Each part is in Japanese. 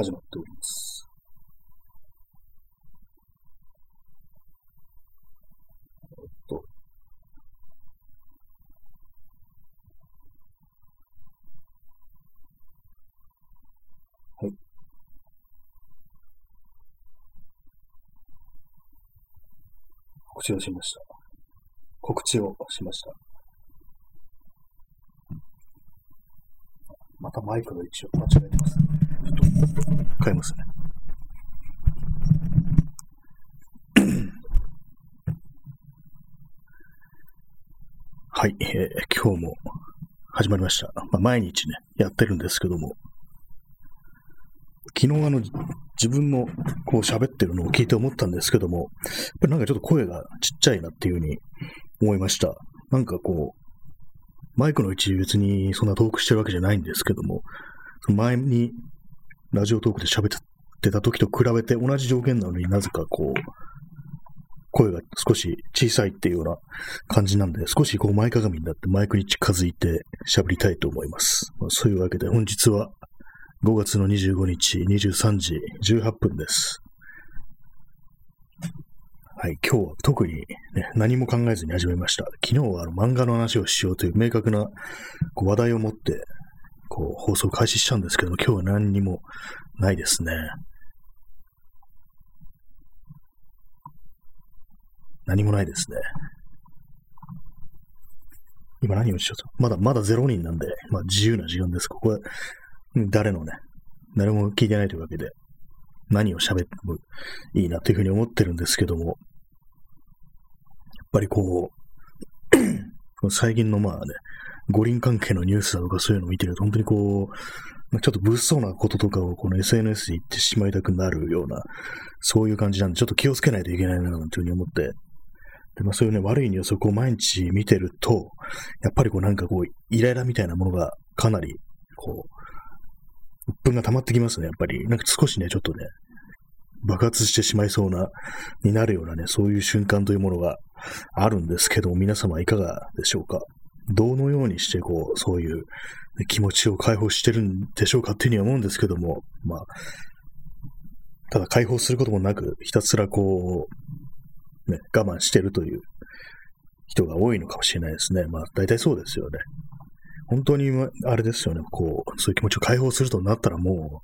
始まっております。えっと、はい。告知をしました。告知をしました。またマイクの位置を間違えてます。ちょっと変えますね。はい、えー今日も始まりました。まあ、毎日ね、やってるんですけども、昨日あの、自分のこう喋ってるのを聞いて思ったんですけども、やっぱりなんかちょっと声がちっちゃいなっていうふうに思いました。なんかこう、マイクの位置別にそんなトークしてるわけじゃないんですけども、その前にラジオトークで喋ってた時と比べて同じ条件なのになぜかこう、声が少し小さいっていうような感じなんで、少しこう前かがみになってマイクに近づいて喋りたいと思います。まあそういうわけで本日は5月の25日23時18分です。はい、今日は特に、ね、何も考えずに始めました。昨日はあの漫画の話をしようという明確なこう話題を持ってこう放送開始したんですけども、今日は何にもないですね。何もないですね。今何をしようと。まだ、まだ0人なんで、まあ自由な時間です。ここは、誰のね、誰も聞いてないというわけで、何を喋ってもいいなというふうに思ってるんですけども、やっぱりこう、最近のまあね、五輪関係のニュースだとかそういうのを見てると、本当にこう、ちょっと物騒なこととかをこの SNS で言ってしまいたくなるような、そういう感じなんで、ちょっと気をつけないといけないな、なんていうふうに思って、でまあ、そういうね、悪いニュースをこう毎日見てると、やっぱりこうなんかこう、イライラみたいなものがかなり、こう、鬱憤が溜まってきますね、やっぱり。なんか少しね、ちょっとね、爆発してしまいそうな、になるようなね、そういう瞬間というものがあるんですけども、皆様いかがでしょうか？どのようにして、こう、そういう、気持ちを解放してるんでしょうかっていうふうには思うんですけども、まあ、ただ解放することもなく、ひたすらこう、ね、我慢してるという人が多いのかもしれないですね。まあ、大体そうですよね。本当に、あれですよね、こう、そういう気持ちを解放するとなったらも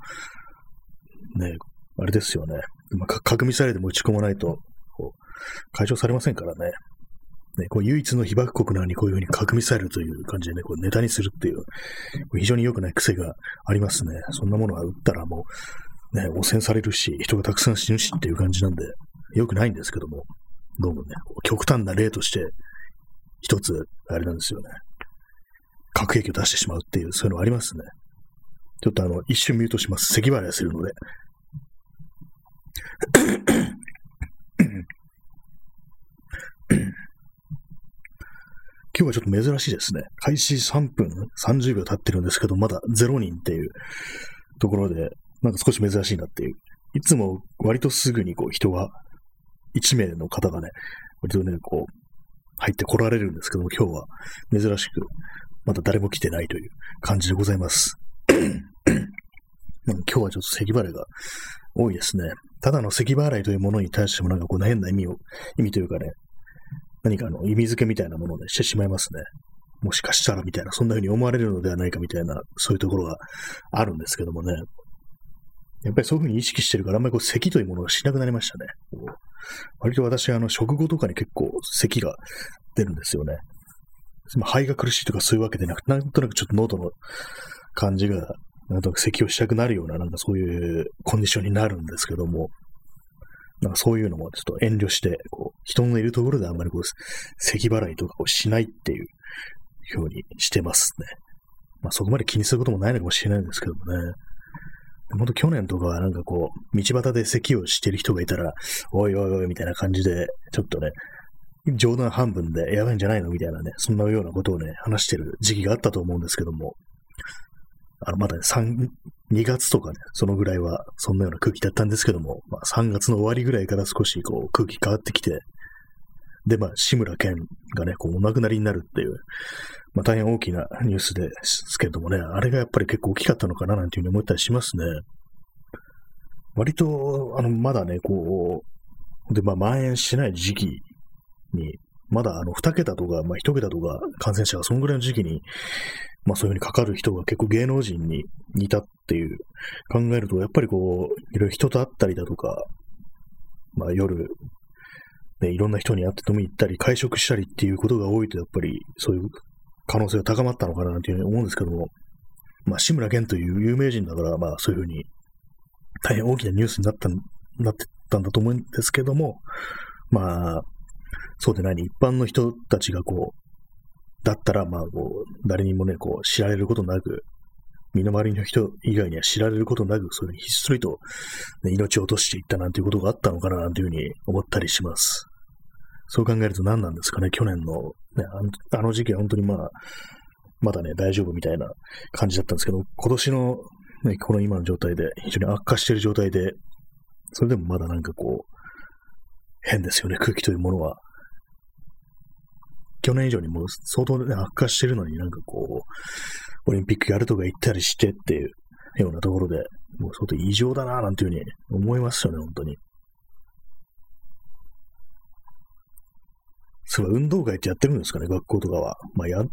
う、ね、あれですよね。まあ、か核ミサイルでも撃ち込まないと、こう、解消されませんからね。ね、こう唯一の被爆国なのにこういうふうに核ミサイルという感じでね、こうネタにするっていう、非常に良くない癖がありますね。そんなものは撃ったらもう、ね、汚染されるし、人がたくさん死ぬしっていう感じなんで、良くないんですけども、どうもね、極端な例として、一つ、あれなんですよね。核兵器を出してしまうっていう、そういうのありますね。ちょっとあの、一瞬ミュートします。咳払いするので。今日はちょっと珍しいですね。開始3分30秒経ってるんですけど、まだ0人っていうところで、なんか少し珍しいなっていう。いつも割とすぐにこう人が、1名の方がね、割とね、こう、入ってこられるんですけども、今日は珍しく、まだ誰も来てないという感じでございます。なん今日はちょっと咳払いが多いですね。ただの咳払いというものに対してもなんかこう変な意味を、意味というかね、何かの意味付けみたいなものを、してしまいますね。もしかしたらみたいな、そんな風に思われるのではないかみたいな、そういうところがあるんですけどもね。やっぱりそういう風に意識してるから、あんまりこう咳というものがしなくなりましたね。割と私、あの、食後とかに結構咳が出るんですよね。肺が苦しいとかそういうわけでなく、なんとなくちょっと喉の感じが、なんとなく咳をしたくなるような、なんかそういうコンディションになるんですけども、なんかそういうのもちょっと遠慮して、こう、人のいるところであんまりこう、咳払いとかをしないっていうようにしてますね。まあそこまで気にすることもないのかもしれないんですけどもね。本当去年とかはなんかこう、道端で咳をしてる人がいたら、おいおいおいみたいな感じで、ちょっとね、冗談半分でやばいんじゃないのみたいなね、そんなようなことをね、話してる時期があったと思うんですけども、あの、まだね、3、2月とかね、そのぐらいは、そんなような空気だったんですけども、まあ、3月の終わりぐらいから少し、こう、空気変わってきて、で、まあ、志村けんがね、こう、お亡くなりになるっていう、まあ、大変大きなニュースですけれどもね、あれがやっぱり結構大きかったのかな、なんていうふうに思ったりしますね。割と、あの、まだね、こう、で、まあ、蔓延しない時期に、まだあの、二桁とか、まあ、一桁とか感染者がそのぐらいの時期に、まあ、そういうふうにかかる人が結構芸能人に似たっていう。考えると、やっぱりこう、いろいろ人と会ったりだとか、まあ、夜、ね、いろんな人に会って飲み行ったり、会食したりっていうことが多いと、やっぱりそういう可能性が高まったのかなというふうに思うんですけども、まあ、志村けんという有名人だから、まあ、そういうふうに、大変大きなニュースになった、なってたんだと思うんですけども、まあ、そうでないに、一般の人たちがこう、だったら、まあ、こう、誰にもね、こう、知られることなく、身の回りの人以外には知られることなく、そういうふうにひっそりと、ね、命を落としていったなんていうことがあったのかな、なんていうふうに思ったりします。そう考えると何なんですかね、去年の、ね、あの時期は本当にまあ、まだね、大丈夫みたいな感じだったんですけど、今年の、ね、この今の状態で、非常に悪化している状態で、それでもまだなんかこう、変ですよね、空気というものは。去年以上にもう相当ね、悪化してるのになんかこう、オリンピックやるとか言ったりしてっていうようなところで、もう相当異常だななんていうふうに思いますよね、本当に。そう運動会ってやってるんですかね、学校とかは。まあ、やっ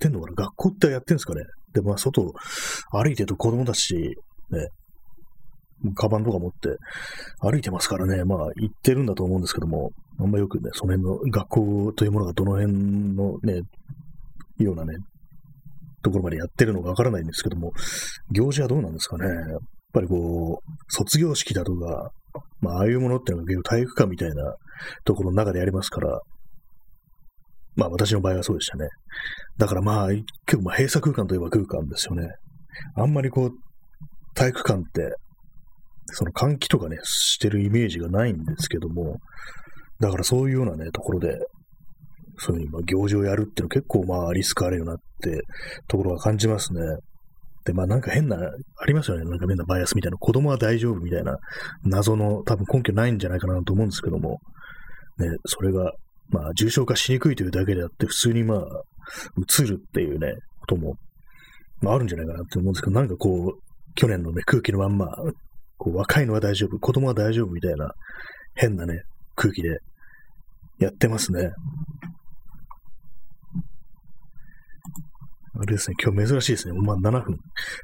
てんのかな学校ってやってるんですかねで、まあ、外歩いてると子供たち、ね、カバンとか持って歩いてますからね、まあ行ってるんだと思うんですけども、あんまよくね、その辺の学校というものがどの辺のね、ようなね、ところまでやってるのかわからないんですけども、行事はどうなんですかね。やっぱりこう、卒業式だとか、まあああいうものっていうのが結構体育館みたいなところの中でやりますから、まあ私の場合はそうでしたね。だからまあ、結構まあ閉鎖空間といえば空間ですよね。あんまりこう、体育館ってその換気とかね、してるイメージがないんですけども、だからそういうようなね、ところで、そういうまあ行事をやるっていうのは結構まあリスクあるよなってところは感じますね。で、まあなんか変な、ありますよね。なんか変なバイアスみたいな。子供は大丈夫みたいな謎の多分根拠ないんじゃないかなと思うんですけども、ね、それが、まあ重症化しにくいというだけであって、普通にまあ、映るっていうね、ことも、まああるんじゃないかなって思うんですけど、なんかこう、去年のね、空気のまんま、こう若いのは大丈夫、子供は大丈夫みたいな変なね、空気でやってますね。あれですね、今日珍しいですね。まあ7分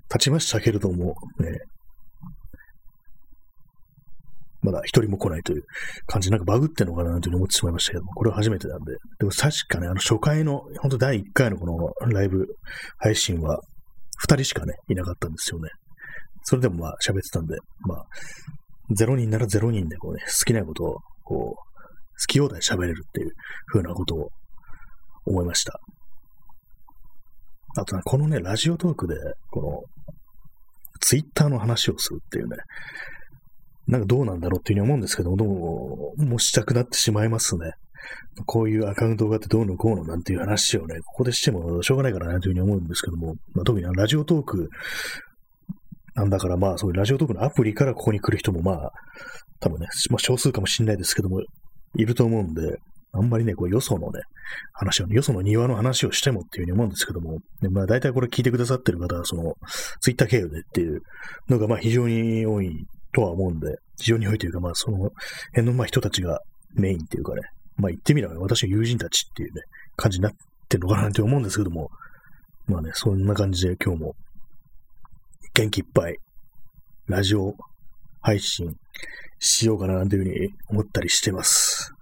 経ちましたけれども、ね、まだ一人も来ないという感じ、なんかバグってんのかなというふうに思ってしまいましたけども、これは初めてなんで。でも確かね、あの初回の、本当第1回のこのライブ配信は、2人しかね、いなかったんですよね。それでもまあ喋ってたんで、まあ、0人なら0人でこうね、好きなことを、こう、好き放題喋れるっていう風なことを思いました。あとね、このね、ラジオトークで、この、ツイッターの話をするっていうね、なんかどうなんだろうっていうふうに思うんですけども、どうももうしたくなってしまいますね。こういうアカウントがあってどうのこうのなんていう話をね、ここでしてもしょうがないからなというふうに思うんですけども、まあ、特にラジオトークなんだからまあ、そういうラジオトークのアプリからここに来る人もまあ、多分ね、まあ少数かもしれないですけども、いると思うんで、あんまりね、こう、よそのね、話を、ね、よその庭の話をしてもっていうふうに思うんですけども、ね、まあ大体これ聞いてくださってる方は、その、ツイッター経由でっていうのがまあ非常に多いとは思うんで、非常に多いというか、まあその辺のまあ人たちがメインっていうかね、まあ言ってみれば、ね私の友人たちっていうね、感じになってるのかなって思うんですけども、まあね、そんな感じで今日も元気いっぱい、ラジオ配信しようかな、なんていうふうに思ったりしてます。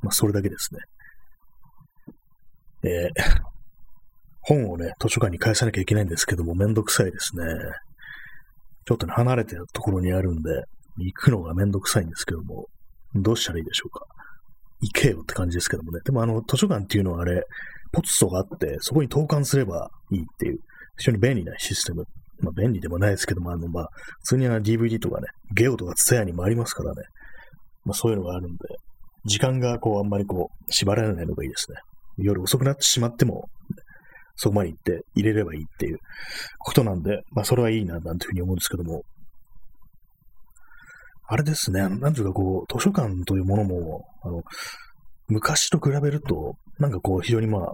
まあ、それだけですね。えー、本をね、図書館に返さなきゃいけないんですけども、めんどくさいですね。ちょっとね、離れてるところにあるんで、行くのがめんどくさいんですけども、どうしたらいいでしょうか。行けよって感じですけどもね。でもあの、図書館っていうのはあれ、ポツソがあって、そこに投函すればいいっていう、非常に便利なシステムまあ便利でもないですけども、あの、まあ、普通にあ DVD とかね、ゲオとかツタヤにもありますからね、まあそういうのがあるんで、時間がこう、あんまりこう、縛られないのがいいですね。夜遅くなってしまっても、そこまで行って入れればいいっていうことなんで、まあそれはいいな、なんていうふうに思うんですけども、あれですね、なんていうかこう、図書館というものも、あの、昔と比べると、なんかこう、非常にまあ、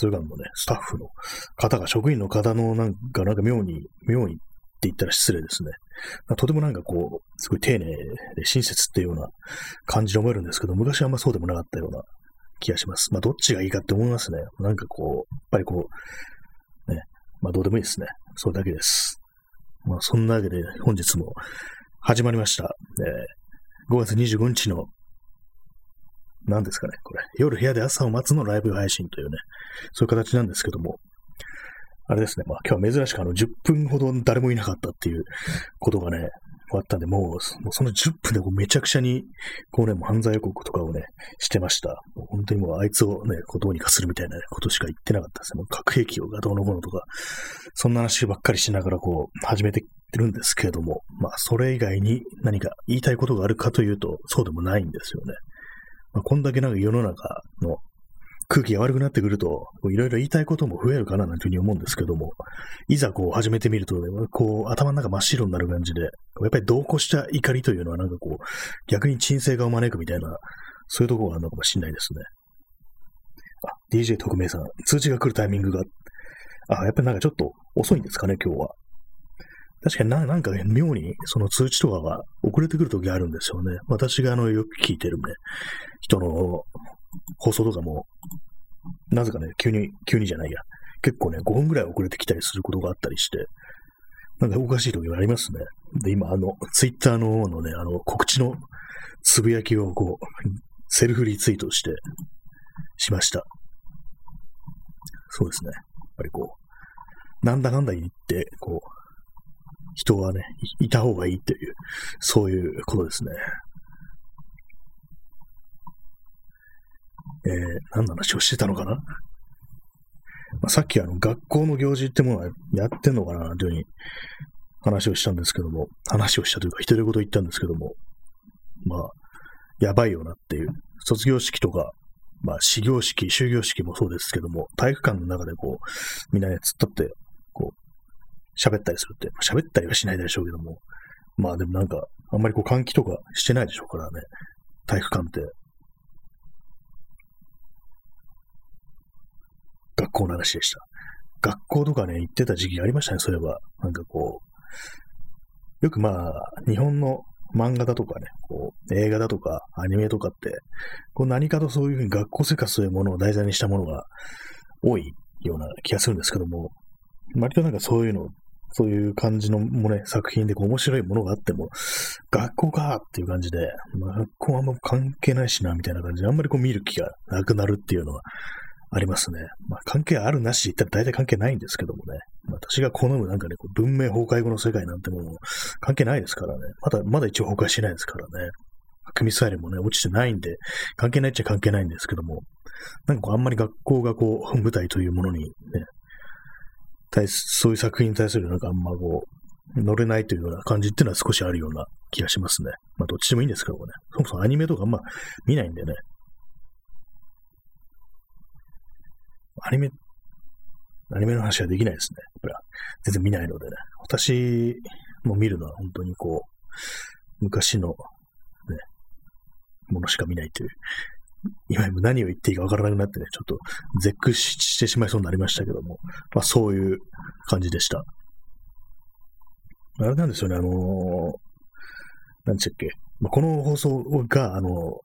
それからもね、スタッフの方が、職員の方のなんか、なんか妙に、妙にって言ったら失礼ですね。ま、とてもなんかこう、すごい丁寧で親切っていうような感じで思えるんですけど、昔はあんまそうでもなかったような気がします。まあ、どっちがいいかって思いますね。なんかこう、やっぱりこう、ね、まあ、どうでもいいですね。それだけです。まあ、そんなわけで、本日も始まりました。えー、5月25日の、何ですかね、これ。夜部屋で朝を待つのライブ配信というね、そういう形なんですけども、あれですね、まあ今日は珍しくあの10分ほど誰もいなかったっていうことがね、あったんで、もう、もうその10分でこうめちゃくちゃに、こうね、もう犯罪予告とかをね、してました。もう本当にもうあいつをね、こうどうにかするみたいなことしか言ってなかったですね。もう核兵器をがどうのこうのとか、そんな話ばっかりしながらこう、始めてるんですけれども、まあ、それ以外に何か言いたいことがあるかというと、そうでもないんですよね。まあ、こんだけなんか世の中の空気が悪くなってくると、いろいろ言いたいことも増えるかななんていうふうに思うんですけども、いざこう始めてみると、ね、こう頭の中真っ白になる感じで、やっぱり同行した怒りというのはなんかこう、逆に沈静化を招くみたいな、そういうところがあるのかもしれないですね。あ、DJ 特命さん、通知が来るタイミングが、あ、やっぱりなんかちょっと遅いんですかね、今日は。確かにななんか、ね、妙にその通知とかが遅れてくるときがあるんですよね。私があのよく聞いてるね、人の放送とかも、なぜかね、急に、急にじゃないや。結構ね、5分ぐらい遅れてきたりすることがあったりして、なんかおかしい時がありますね。で、今、あの、ツイッターの方のね、あの、告知のつぶやきをこう、セルフリツイートして、しました。そうですね。やっぱりこう、なんだかんだ言って、こう、人はね、いた方がいいという、そういうことですね。えー、何の話をしてたのかな、まあ、さっきあの、学校の行事ってものはやってんのかな？というふうに話をしたんですけども、話をしたというか、一人ごと言ったんですけども、まあ、やばいよなっていう、卒業式とか、まあ、始業式、終業式もそうですけども、体育館の中でこう、みんなね、突っ立って、こう、喋ったりするって、喋ったりはしないでしょうけども、まあでもなんか、あんまりこう換気とかしてないでしょうからね、体育館って。学校の話でした。学校とかね、行ってた時期ありましたね、そういえば。なんかこう、よくまあ、日本の漫画だとかね、こう、映画だとか、アニメとかって、こう何かとそういうふうに学校生活というものを題材にしたものが多いような気がするんですけども、割となんかそういうの、そういう感じのもね、作品でこう面白いものがあっても、学校かっていう感じで、まあ、学校はあんま関係ないしな、みたいな感じで、あんまりこう見る気がなくなるっていうのはありますね。まあ、関係あるなし言ったら大体関係ないんですけどもね。私が好むなんかね、こう文明崩壊後の世界なんてもの関係ないですからね。まだ、まだ一応崩壊しないですからね。核ミサイルもね、落ちてないんで、関係ないっちゃ関係ないんですけども、なんかこう、あんまり学校がこう、舞台というものにね、対そういう作品に対するなんかあんまこう、乗れないというような感じっていうのは少しあるような気がしますね。まあ、どっちでもいいんですけどもね。そもそもアニメとかあんま見ないんでね。アニメ、アニメの話はできないですね。やっぱ全然見ないのでね。私も見るのは本当にこう、昔のね、ものしか見ないという。今何を言っていいかわからなくなってね、ちょっと絶句してしまいそうになりましたけども、まあそういう感じでした。あれなんですよね、あのー、なんでしたっけ、まあ、この放送が、あの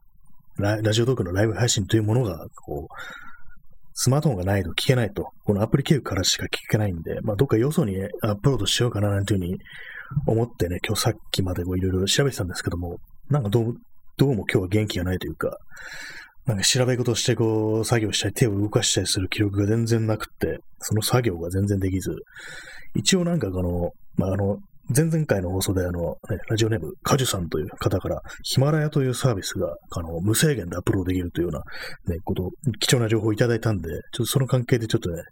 ラ、ラジオトークのライブ配信というものが、こう、スマートフォンがないと聞けないと、このアプリ経由からしか聞けないんで、まあ、どっかよそに、ね、アップロードしようかななんていうふうに思ってね、今日さっきまでいろいろ調べてたんですけども、なんかどう、どうも今日は元気がないというか、なんか調べ事してこう、作業したり、手を動かしたりする記録が全然なくって、その作業が全然できず、一応なんかこの、まあ、あの、前々回の放送であの、ね、ラジオネーム、カジュさんという方から、ヒマラヤというサービスが、あの、無制限でアップロードできるというような、ね、こと、貴重な情報をいただいたんで、ちょっとその関係でちょっとね、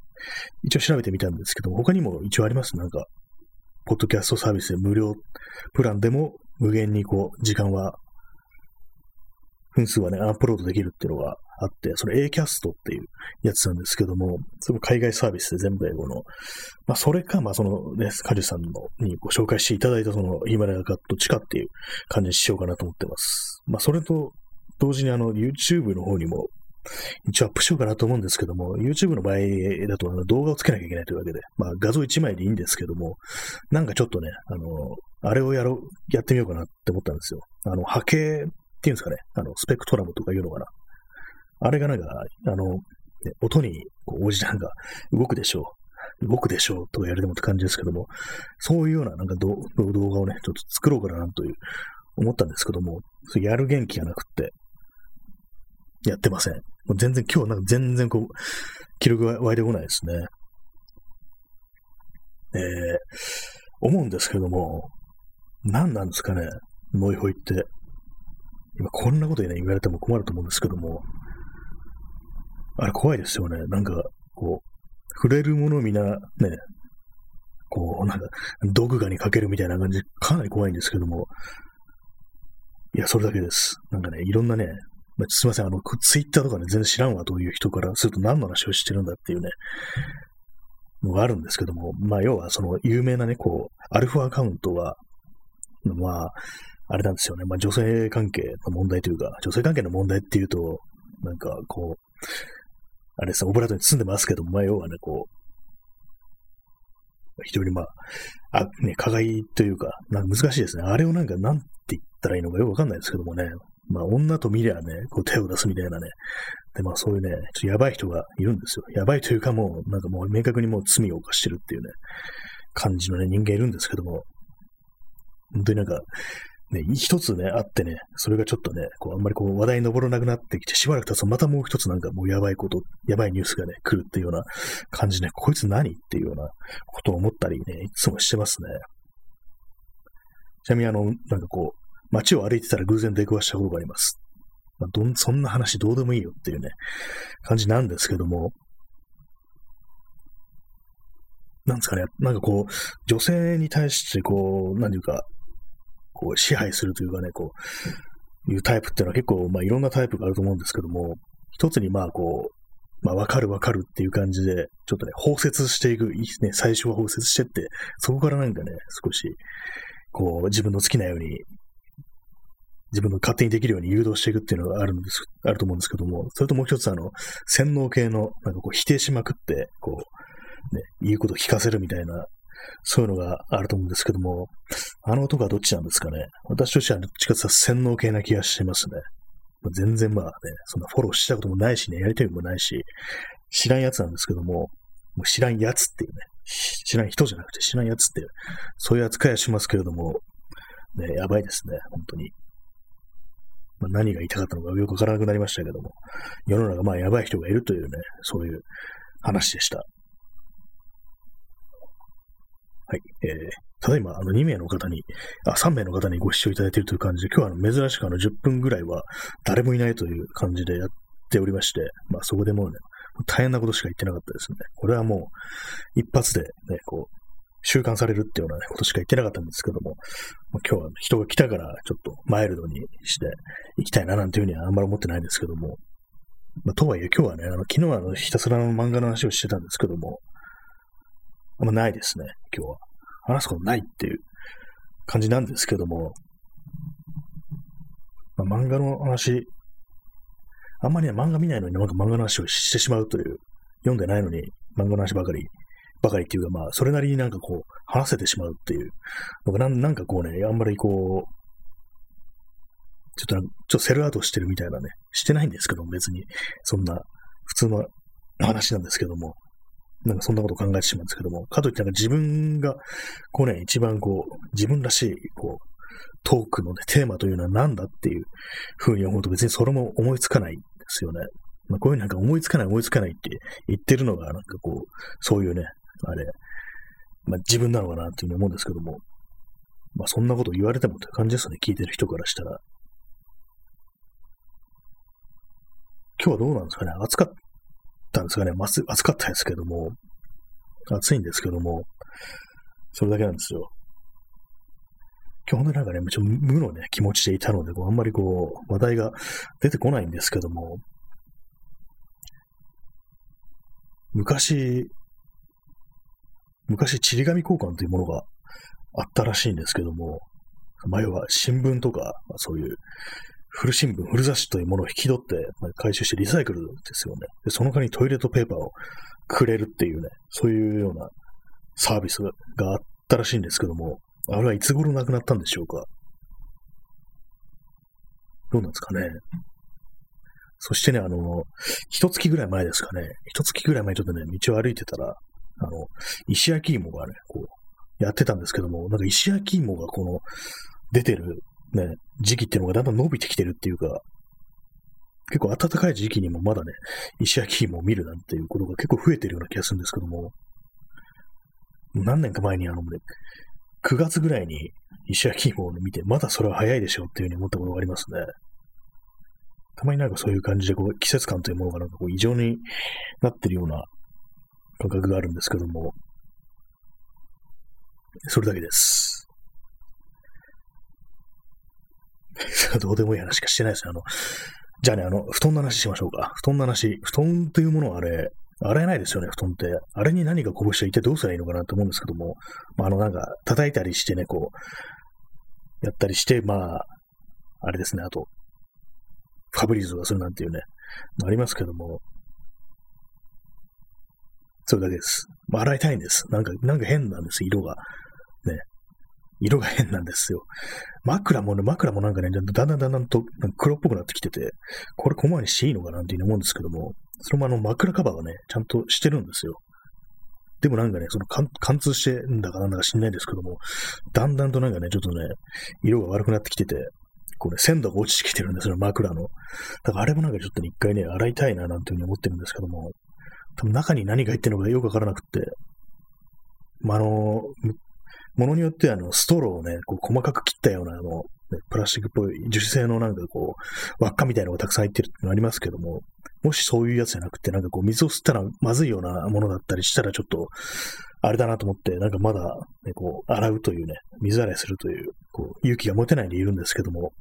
一応調べてみたんですけど、他にも一応あります？なんか、ポッドキャストサービスで無料プランでも無限にこう、時間は分数はね、アップロードできるっていうのがあって、それ Acast っていうやつなんですけども、それも海外サービスで全部英語の、まあ、それか、まあ、そのね、カジュさんのにご紹介していただいたそのヒマラヤがどっちかっていう感じにしようかなと思ってます。まあ、それと同時にあの、YouTube の方にも一応アップしようかなと思うんですけども、YouTube の場合だとあの動画をつけなきゃいけないというわけで、まあ画像1枚でいいんですけども、なんかちょっとね、あの、あれをやろう、やってみようかなって思ったんですよ。あの、波形っていうんですかね、あの、スペクトラムとかいうのかな。あれがなんか、あの、ね、音にこう応じてなんか動くでしょう。動くでしょうとかやるでもって感じですけども、そういうようななんか動画をね、ちょっと作ろうかなという思ったんですけども、やる元気がなくって、やってません。もう全然、今日なんか全然こう、記録が湧いてこないですね。えー、思うんですけども、何なんですかね、ノイホイって。今こんなことね、言われても困ると思うんですけども、あれ怖いですよね。なんか、こう、触れるものをみんな、ね、こう、なんか、毒画にかけるみたいな感じ、かなり怖いんですけども、いや、それだけです。なんかね、いろんなね、まあ、すいません、あの、ツイッターとかね、全然知らんわという人からすると何の話をしてるんだっていうね、のがあるんですけども、まあ、要はその有名なね、こう、アルファアカウントは、まあ、あれなんですよね、まあ、女性関係の問題というか、女性関係の問題っていうと、なんかこう、あれさ、オブラートに包んでますけども、まあ、要はね、こう、非常にまあ、あ、ね、加害というか、なんか難しいですね。あれをなんか、なんて言ったらいいのかよくわかんないですけどもね、まあ、女と見りゃね、こう手を出すみたいなね。で、まあ、そういうね、ちょっとやばい人がいるんですよ。やばいというかもう、なんかもう明確にもう罪を犯してるっていうね、感じのね、人間いるんですけども、本当になんか、ね、一つね、あってね、それがちょっとね、こう、あんまりこう、話題に上らなくなってきて、しばらく経つと、またもう一つなんかもうやばいこと、やばいニュースがね、来るっていうような感じ、ね、こいつ何っていうようなことを思ったりね、いつもしてますね。ちなみにあの、なんかこう、街を歩いてたら偶然出くわしたことがあります。まあ、どん、そんな話どうでもいいよっていうね、感じなんですけども、なんですかね、なんかこう、女性に対してこう、なんていうか、こう、支配するというかね、こう、いうタイプっていうのは結構、まあいろんなタイプがあると思うんですけども、一つにまあこう、まあわかるわかるっていう感じで、ちょっとね、包摂していく、ね、最初は包摂してって、そこからなんかね、少し、こう、自分の好きなように自分の勝手にできるように誘導していくっていうのがあるんです、あると思うんですけども、それともう一つあの、洗脳系の、なんかこう否定しまくって、こう、ね、言うことを聞かせるみたいな、そういうのがあると思うんですけども、あの男はどっちなんですかね。私としてはどっちかというと洗脳系な気がしてますね。全然まあね、そんなフォローしたこともないしね、やりたいもないし、知らんやつなんですけども、もう知らんやつっていうね、知らん人じゃなくて知らんやつっていう、そういう扱いはしますけれども、ね、やばいですね、本当に。まあ、何が言いたかったのかよくわからなくなりましたけども、世の中まあやばい人がいるというね、そういう話でした。はい。えー、ただいま、あの、2名の方に、あ、3名の方にご視聴いただいているという感じで、今日はあの珍しくあの10分ぐらいは誰もいないという感じでやっておりまして、まあそこでもうね、大変なことしか言ってなかったですね。これはもう、一発でね、こう、習慣されるっていうような、ことしか言ってなかったんですけども、今日は人が来たからちょっとマイルドにしていきたいななんていうふうにはあんまり思ってないんですけども、まあ、とはいえ今日はね、あの昨日はあのひたすらの漫画の話をしてたんですけども、あんまないですね、今日は。話すことないっていう感じなんですけども、まあ、漫画の話、あんまりね、漫画見ないのになんか漫画の話をしてしまうという、読んでないのに漫画の話ばかりばかりっていうか、まあ、それなりになんかこう、話せてしまうっていう。なんなんかこうね、あんまりこう、ちょっと、ちょっとセルアウトしてるみたいなね、してないんですけども、別に、そんな、普通の話なんですけども、なんかそんなこと考えてしまうんですけども、かといってなんか自分が、こうね、一番こう、自分らしい、こう、トークの、ね、テーマというのは何だっていうふうに思うと別にそれも思いつかないんですよね。まあ、こういうなんか思いつかない思いつかないって言ってるのが、なんかこう、そういうね、あれ、まあ、自分なのかなっていうふうに思うんですけども、まあ、そんなこと言われてもという感じですね、聞いてる人からしたら。今日はどうなんですかね暑かったんですかね。暑かったですけども、暑いんですけども、それだけなんですよ。今日本当になんかね、ちょ無のね、気持ちでいたので、こうあんまりこう、話題が出てこないんですけども、昔、昔、ちり紙交換というものがあったらしいんですけども、まあ、要は新聞とか、そういう古新聞、古雑誌というものを引き取って、まあ、回収してリサイクルですよね。で、その代わりにトイレットペーパーをくれるっていうね、そういうようなサービスがあったらしいんですけども、あれはいつ頃なくなったんでしょうか？どうなんですかね。そしてね、あの、一月ぐらい前ですかね、一月ぐらい前ちょっとね、道を歩いてたら、あの、石焼き芋がね、こう、やってたんですけども、なんか石焼き芋がこの、出てる、ね、時期っていうのがだんだん伸びてきてるっていうか、結構暖かい時期にもまだね、石焼き芋を見るなんていうことが結構増えてるような気がするんですけども、何年か前にあの、ね、9月ぐらいに石焼き芋を見て、まだそれは早いでしょうっていうふうに思ったことがありますね。たまになんかそういう感じで、こう、季節感というものがなんかこう異常になってるような感覚があるんですけども、それだけです。どうでもいい話しかしてないですね。あの、じゃあね、あの、布団の話しましょうか。布団の話。布団っていうものはあれ、洗えないですよね、布団って。あれに何かこぼして一体どうすればいいのかなと思うんですけども、まあ、あの、なんか、叩いたりしてね、こう、やったりして、まあ、あれですね、あと、ファブリーズがするなんていうね、ありますけども、それだけです。まあ、洗いたいんです。なんか、なんか変なんです、色が。ね。色が変なんですよ。枕もね、枕もなんかね、だんだんだんだんと黒っぽくなってきてて、これ小回りしていいのかなっていうふうに思うんですけども、それもあの枕カバーがね、ちゃんとしてるんですよ。でもなんかね、その貫通してんだかなんだか知んないですけども、だんだんとなんかね、ちょっとね、色が悪くなってきてて、こうね、鮮度が落ちてきてるんですよ、枕の。だからあれもなんかちょっとね一回ね、洗いたいななんていうふうに思ってるんですけども、多分中に何が入ってるのかよくわからなくって、まあ、あの、ものによってあの、ストローをね、こう細かく切ったような、あの、ね、プラスチックっぽい樹脂製のなんかこう、輪っかみたいなのがたくさん入ってるってのありますけども、もしそういうやつじゃなくて、なんかこう、水を吸ったらまずいようなものだったりしたら、ちょっと、あれだなと思って、なんかまだ、ね、こう、洗うというね、水洗いするという、こう、勇気が持てないでいるんですけども、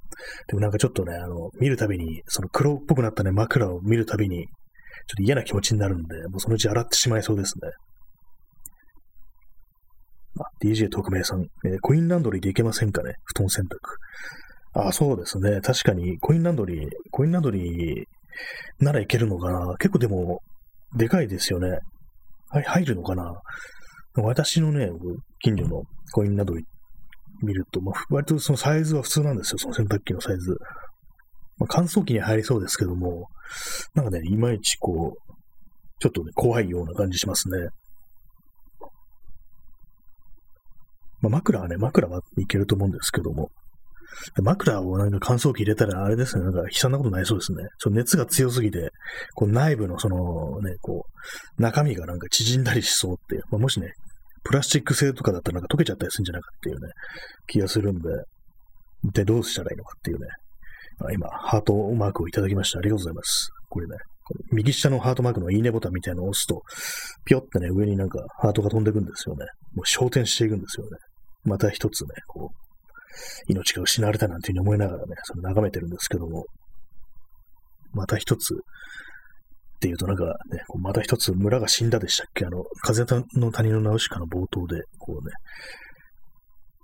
でもなんかちょっとね、あの、見るたびに、その黒っぽくなったね、枕を見るたびに、ちょっと嫌な気持ちになるんで、もうそのうち洗ってしまいそうですね。あ、DJ 特命さん、えー、コインランドリーでいけませんかね？布団洗濯。あ、そうですね。確かに、コインランドリー、コインランドリーならいけるのかな結構でも、でかいですよね。はい、入るのかな？私のね、近所のコインランドリー見ると、まあ、割とそのサイズは普通なんですよ。その洗濯機のサイズ。まあ、乾燥機に入りそうですけども、なんかね、いまいちこう、ちょっとね、怖いような感じしますね。まあ、枕はね、枕はいけると思うんですけども、枕をなんか乾燥機入れたらあれですね、なんか悲惨なことなりそうですね。ちょ熱が強すぎて、こう内部のそのね、こう、中身がなんか縮んだりしそうっていう、まあ、もしね、プラスチック製とかだったらなんか溶けちゃったりするんじゃないかっていうね、気がするんで、一体どうしたらいいのかっていうね。あ今、ハートマークをいただきました。ありがとうございます。これね、右下のハートマークのいいねボタンみたいなのを押すと、ぴょってね、上になんかハートが飛んでくんですよね。もう焦点していくんですよね。また一つね、こう、命が失われたなんていうふうに思いながらね、その眺めてるんですけども、また一つ、っていうとなんかね、こうまた一つ村が死んだでしたっけ？あの、風の谷のナウシカの冒頭で、こうね、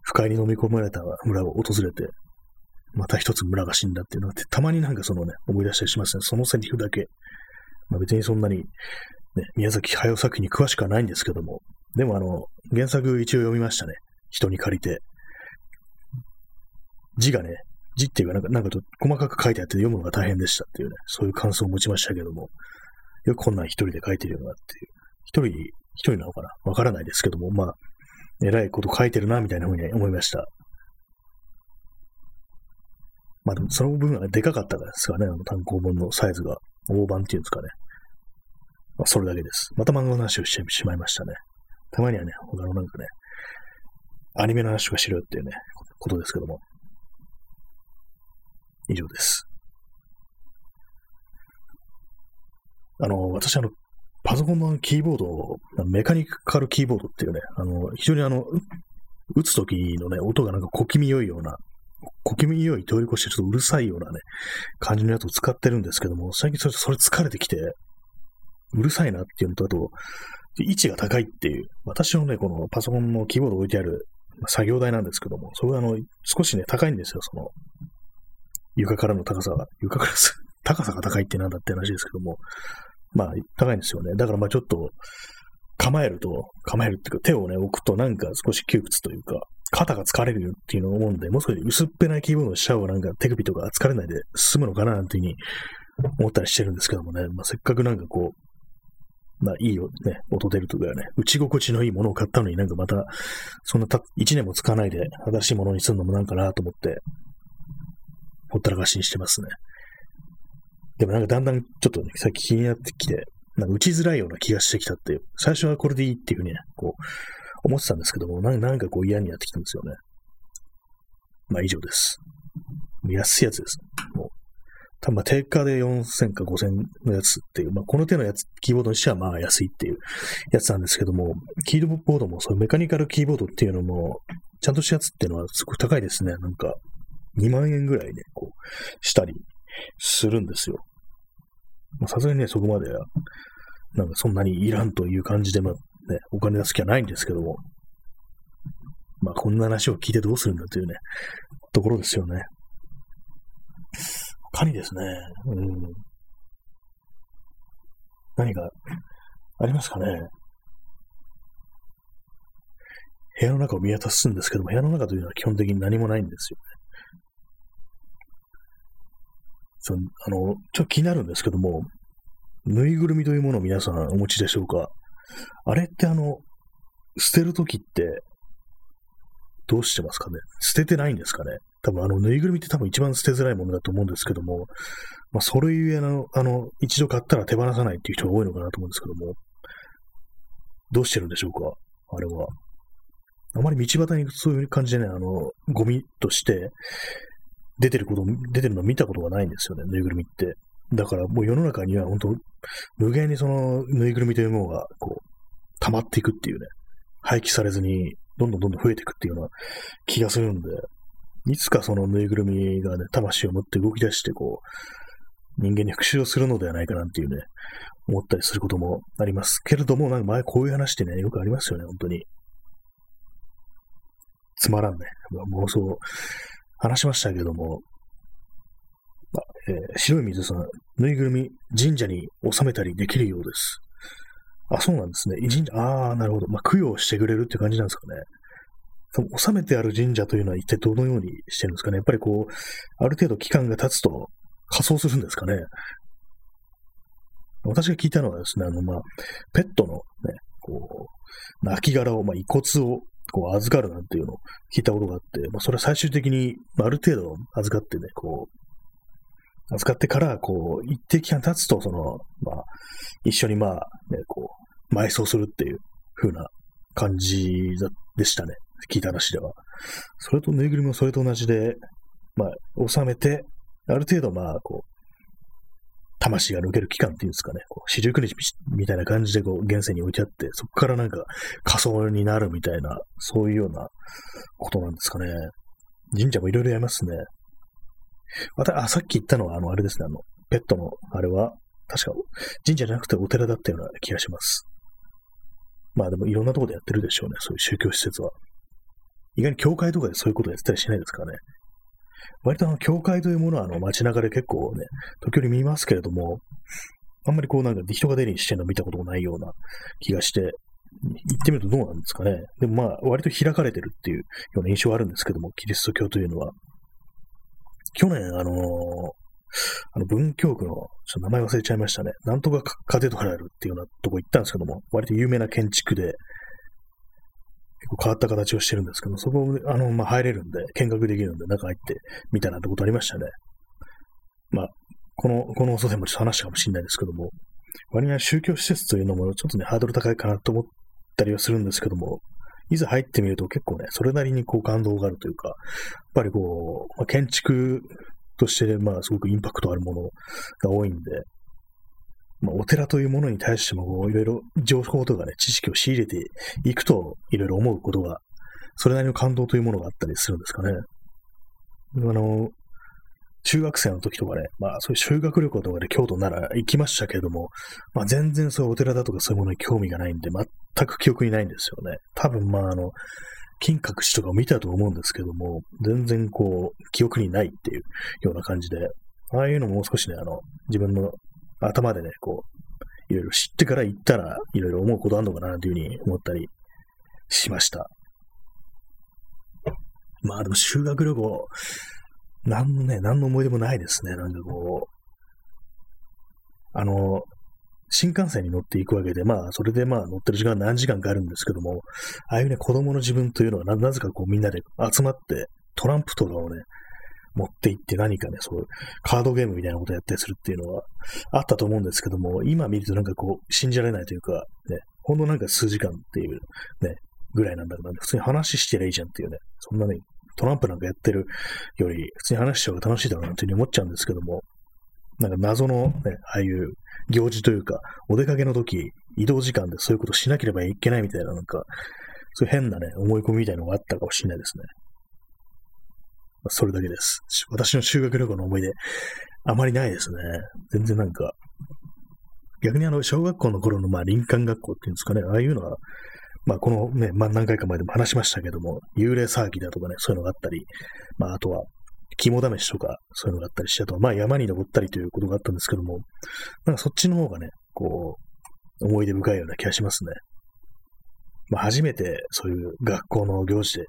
不快に飲み込まれた村を訪れて、また一つ村が死んだっていうのがたまになんかそのね、思い出したりしますね。そのセリフだけ。まあ、別にそんなに、ね、宮崎駿作品に詳しくはないんですけども、でもあの、原作一応読みましたね。人に借りて。字がね、字っていうかなんか、なんかと細かく書いてあって読むのが大変でしたっていうね、そういう感想を持ちましたけども、よくこんなん一人で書いてるよなっていう。一人、一人なのかな？わからないですけども、まあ、偉いこと書いてるな、みたいなふうに思いました。まあでも、その部分がでかかったからですかね、あの単行本のサイズが。大判っていうんですかね。まあ、それだけです。また漫画の話をしてしまいましたね。たまにはね、他のなんかね、アニメの話とかしろよっていうね、ことですけども。以上です。あの、私あの、パソコンのキーボードを、メカニカルキーボードっていうね、あの、非常にあの、打つときのね、音がなんか小気味良いような、小気味良い通り越してちょっとうるさいようなね、感じのやつを使ってるんですけども、最近それそれ疲れてきて、うるさいなっていうのと、あと、位置が高いっていう、私のね、このパソコンのキーボード置いてある作業台なんですけども、それはあの、少しね、高いんですよ、その、床からの高さが、床から、高さが高いってなんだって話ですけども、まあ、高いんですよね。だからまあちょっと、構えると、構えるっていうか手をね、置くとなんか少し窮屈というか、肩が疲れるよっていうのを思うんで、もう少し薄っぺなキーボードにしちゃうなんか手首とか疲れないで済むのかななんていうふうに思ったりしてるんですけどもね、まあ、せっかくなんかこう、まあいいよね、音出るとかね、打ち心地のいいものを買ったのになんかまた、そんなた1年も使わないで新しいものにするのもなんかなと思って、ほったらかしにしてますね。でもなんかだんだんちょっと、ね、さっき気になってきて、なんか打ちづらいような気がしてきたっていう。最初はこれでいいっていうふうにね、こう、思ってたんですけども、なんかこう嫌になってきたんですよね。まあ以上です。安いやつです。もう。多分ま定価で4000か5000のやつっていう、まあこの手のやつ、キーボードにしてはまあ安いっていうやつなんですけども、キーボードもそういうメカニカルキーボードっていうのも、ちゃんとしたやつっていうのはすごく高いですね。なんか、2万円ぐらいね、こう、したりするんですよ。まさすがにね、そこまでは、なんかそんなにいらんという感じで、まあね、お金出す気はないんですけども、まあこんな話を聞いてどうするんだというね、ところですよね。他にですね、うん。何かありますかね？部屋の中を見渡すんですけども、部屋の中というのは基本的に何もないんですよね。そのあの、ちょっと気になるんですけども、ぬいぐるみというものを皆さんお持ちでしょうか？あれってあの、捨てるときって、どうしてますかね？捨ててないんですかね？多分あの、ぬいぐるみって多分一番捨てづらいものだと思うんですけども、まあ、それゆえの、あの、一度買ったら手放さないっていう人が多いのかなと思うんですけども、どうしてるんでしょうか？あれは。あまり道端にそういう感じでね、あの、ゴミとして出てること、出てるの見たことがないんですよね、ぬいぐるみって。だからもう世の中には本当、無限にそのぬいぐるみというものが、こう、溜まっていくっていうね、廃棄されずに、どんどんどんどん増えていくっていうような気がするんで、いつかそのぬいぐるみがね、魂を持って動き出して、こう、人間に復讐をするのではないかなっていうね、思ったりすることもありますけれども、なんか前こういう話ってね、よくありますよね、本当に。つまらんね。妄想、話しましたけども、えー、白い水さん、ぬいぐるみ、神社に収めたりできるようです。あ、そうなんですね。神社、ああ、なるほど。まあ、供養してくれるって感じなんですかね。その収めてある神社というのは一体どのようにしてるんですかね？やっぱりこう、ある程度期間が経つと仮装するんですかね？私が聞いたのはですね、あの、まあ、ペットのね、こう、亡骸を、まあ、遺骨をこう預かるなんていうのを聞いたことがあって、まあ、それは最終的に、まあ、ある程度預かってね、こう、預かってから、こう、一定期間経つと、その、まあ、一緒にまあ、ね、こう、埋葬するっていう風な感じでしたね。聞いた話では。それとぬいぐるみもそれと同じで、まあ、収めて、ある程度まあ、こう、魂が抜ける期間っていうんですかね、こう四十九日みたいな感じでこう現世に置いてあって、そこからなんか仮想になるみたいな、そういうようなことなんですかね。神社もいろいろやりますね。また、あ、さっき言ったのは、あの、あれですね、あの、ペットの、あれは、確か、神社じゃなくてお寺だったような気がします。まあでもいろんなとこでやってるでしょうね、そういう宗教施設は。意外に教会とかでそういうことやってたりしないですからね。割とあの、教会というものはあの、街中で結構ね、時折見ますけれども、あんまりこうなんか人が出入りしてるの見たこともないような気がして、行ってみるとどうなんですかね。でもまあ、割と開かれてるっていうような印象はあるんですけども、キリスト教というのは。去年、あのー、あの文京区の、ちょっと名前忘れちゃいましたね。なんとかカテドラルっていうようなとこ行ったんですけども、割と有名な建築で、構変わった形をしてるんですけど、そこ、あの、まあ、入れるんで、見学できるんで、中入ってみたいなってことありましたね。まあ、この、この放送でもちょっと話したかもしれないですけども、割に宗教施設というのもちょっとね、ハードル高いかなと思ったりはするんですけども、いざ入ってみると結構ね、それなりにこう感動があるというか、やっぱりこう、まあ、建築として、まあ、すごくインパクトあるものが多いんで、まあ、お寺というものに対しても、いろいろ情報とかね、知識を仕入れていくと、いろいろ思うことが、それなりの感動というものがあったりするんですかね。あの、中学生の時とかね、まあそういう修学旅行とかで京都なら行きましたけれども、まあ全然そういうお寺だとかそういうものに興味がないんで、全く記憶にないんですよね。多分まああの、金閣寺とかを見たと思うんですけども、全然こう、記憶にないっていうような感じで、ああいうのももう少しね、あの、自分の頭でね、こう、いろいろ知ってから行ったら、いろいろ思うことあるのかな、というふうに思ったりしました。まあでも修学旅行、なんのね、何の思い出もないですね。なんかこう、あの、新幹線に乗っていくわけで、まあ、それでまあ、乗ってる時間は何時間かあるんですけども、ああいうね、子供の自分というのはな、なぜかこうみんなで集まって、トランプとかをね、持って行って何かね、そういうカードゲームみたいなことやったりするっていうのはあったと思うんですけども、今見るとなんかこう、信じられないというか、ね、ほんのなんか数時間っていうね、ぐらいなんだろうな、普通に話してりゃいいじゃんっていうね、そんなね、トランプなんかやってるより、普通に話しちゃう方が楽しいだろうなというふうに思っちゃうんですけども、なんか謎のね、ああいう行事というか、お出かけの時、移動時間でそういうことしなければいけないみたいな、なんか、そういう変なね、思い込みみたいなのがあったかもしれないですね。それだけです。私の修学旅行の思い出、あまりないですね。全然なんか、逆にあの、小学校の頃の、まあ、林間学校っていうんですかね、ああいうのは、まあ、このね、まあ、何回か前でも話しましたけども、幽霊騒ぎだとかね、そういうのがあったり、まあ、あとは、肝試しとか、そういうのがあったりして、あと、まあ、山に登ったりということがあったんですけども、なんかそっちの方がね、こう、思い出深いような気がしますね。まあ、初めてそういう学校の行事で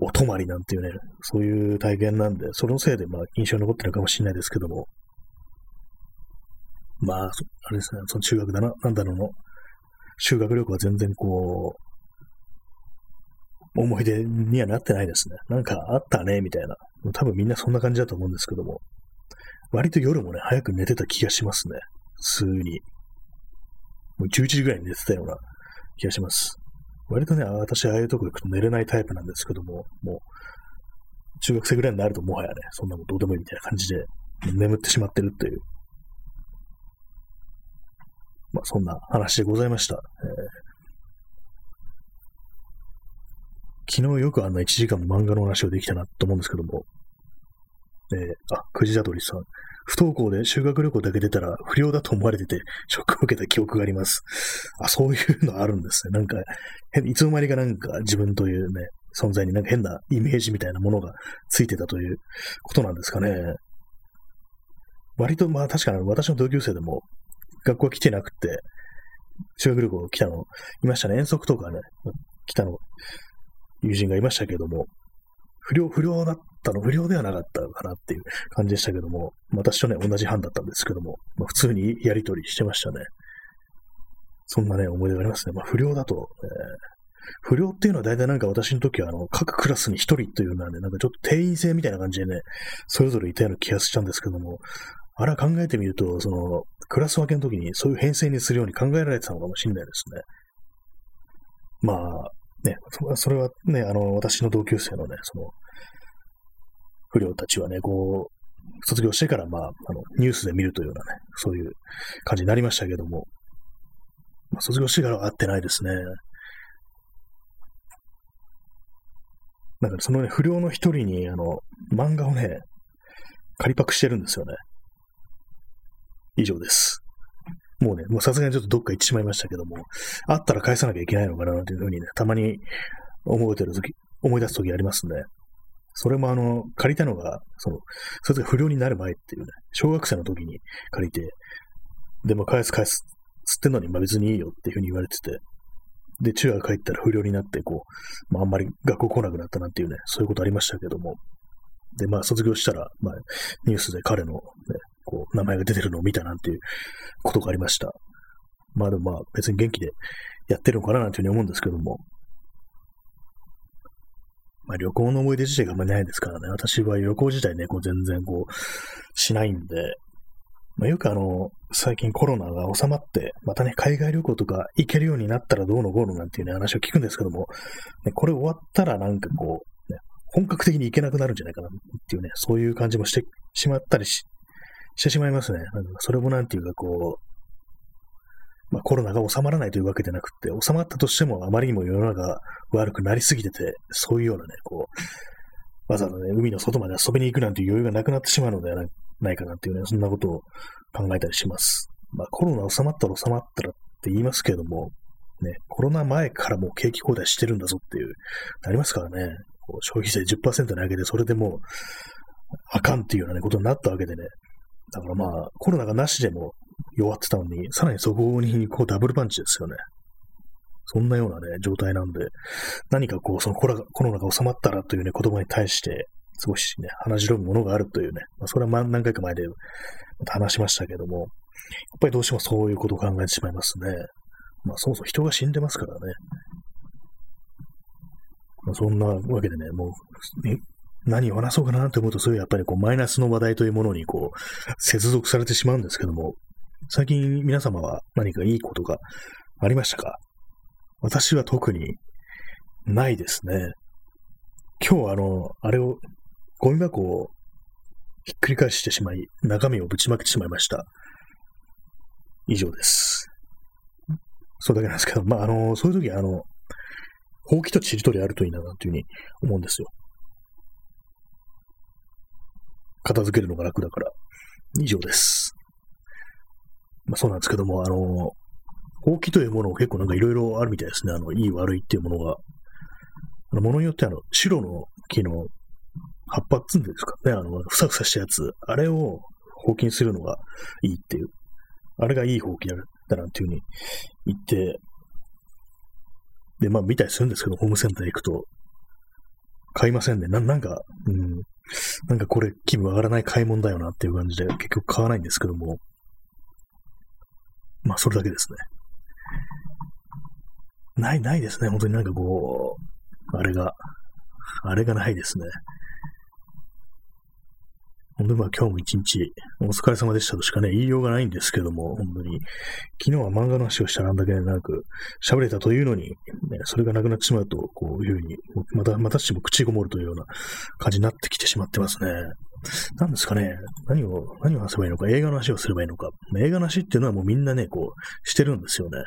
お泊まりなんていうね、そういう体験なんで、そのせいでまあ印象に残ってるかもしれないですけども、まあ、あれですね、その中学だな、なんだろうの、修学旅行は全然こう、思い出にはなってないですね。なんかあったね、みたいな。多分みんなそんな感じだと思うんですけども、割と夜もね、早く寝てた気がしますね。普通に。もう11時ぐらいに寝てたような気がします。割とね、私ああいうとこ行くと寝れないタイプなんですけども、もう、中学生ぐらいになるともはやね、そんなもんどうでもいいみたいな感じで、眠ってしまってるっていう。まあ、そんな話でございました。えー昨日よくあんな1時間も漫画の話をできたなと思うんですけども、えー、あ、くじだとりさん。不登校で修学旅行だけ出たら不良だと思われてて、ショックを受けた記憶があります。あ、そういうのあるんですね。なんか、いつの間にかなんか自分というね、存在になんか変なイメージみたいなものがついてたということなんですかね。割とまあ確かに私の同級生でも学校来てなくて、修学旅行来たのいましたね。遠足とかね、来たの友人がいましたけども、不良、不良だったの、不良ではなかったかなっていう感じでしたけども、私とね、同じ班だったんですけども、まあ、普通にやりとりしてましたね。そんなね、思い出がありますね。まあ、不良だと、えー、不良っていうのは大体なんか私の時は、あの、各クラスに一人というのはね、なんかちょっと定員制みたいな感じでね、それぞれいたような気がしたんですけども、あれは考えてみると、その、クラス分けの時にそういう編成にするように考えられてたのかもしれないですね。まあ、ね、それはね、あの、私の同級生のね、その、不良たちはね、こう、卒業してから、まあ、あの、ニュースで見るというようなね、そういう感じになりましたけども、まあ、卒業してからは会ってないですね。だからそのね、不良の一人に、あの、漫画をね、借りパクしてるんですよね。以上です。もうね、もうさすがにちょっとどっか行ってしまいましたけども、あったら返さなきゃいけないのかなというふうにね、たまに思うてる時、思い出す時ありますね。それもあの、借りたのが、その、それが不良になる前っていうね、小学生の時に借りて、でも返す返す、つってんのに、まあ別にいいよっていうふうに言われてて、で、中学帰ったら不良になって、こう、まああんまり学校来なくなったなんていうね、そういうことありましたけども、で、まあ卒業したら、まあニュースで彼のね、こう、名前が出てるのを見たなんていうことがありました。まあでもまあ別に元気でやってるのかななんていうふうに思うんですけども、まあ旅行の思い出自体があんまりないですからね、私は旅行自体ね、こう全然こう、しないんで、まあ、よくあの、最近コロナが収まって、またね、海外旅行とか行けるようになったらどうのこうのなんていうね、話を聞くんですけども、ね、これ終わったらなんかこう、ね、本格的に行けなくなるんじゃないかなっていうね、そういう感じもしてしまったりししてしまいますね。それもなんていうかこう、まあコロナが収まらないというわけでなくて、収まったとしてもあまりにも世の中悪くなりすぎてて、そういうようなね、こう、わざわざね、海の外まで遊びに行くなんて余裕がなくなってしまうのではないかなっていうね、そんなことを考えたりします。まあコロナ収まったら収まったらって言いますけれども、ね、コロナ前からもう景気後退してるんだぞっていう、なりますからね、こう消費税10%値上げで、それでもう、あかんっていうような、ことになったわけでね。だからまあ、コロナがなしでも弱ってたのに、さらにそこにこうダブルパンチですよね。そんなようなね、状態なんで、何かこう、そのコロナが収まったらというね、言葉に対して、少しね、話しろむものがあるというね、まあ、それは何回か前で話しましたけども、やっぱりどうしてもそういうことを考えてしまいますね。まあ、そもそも人が死んでますからね。まあ、そんなわけでね、もう、何を話そうかなって思うと、そういうやっぱりこうマイナスの話題というものにこう、接続されてしまうんですけども、最近皆様は何かいいことがありましたか？私は特にないですね。今日あの、あれを、ゴミ箱をひっくり返してしまい、中身をぶちまけてしまいました。以上です。それだけなんですけど、まあ、あの、そういう時あの、ほうきとちりとりあるといいな、なんていうふうに思うんですよ。片付けるのが楽だから。以上です。まあ、そうなんですけども、あの、ほうきというものを結構なんかいろいろあるみたいですね。あの、いい悪いっていうものが。あの、ものによってあの、白の木の葉っぱっつうんですかね。あの、ふさふさしたやつ。あれをほうきにするのがいいっていう。あれがいいほうきだなんていうふうに言って、で、まあ見たりするんですけど、ホームセンター行くと、買いませんね。ななんか、うん、なんかこれ気分上がらない買い物だよなっていう感じで、結局買わないんですけども、まあそれだけですね。ない、ないですね。本当になんかこう、あれが、あれがないですね。本当にまあ今日も一日お疲れ様でしたとしかね、言いようがないんですけども、本当に、昨日は漫画の話をしたらあんだけなく喋れたというのに、ね、それがなくなってしまうと、こういうふうに、また、またしても口ごもるというような感じになってきてしまってますね。何ですかね何を、何を話せばいいのか映画の話をすればいいのか映画の話っていうのはもうみんなね、こう、してるんですよね。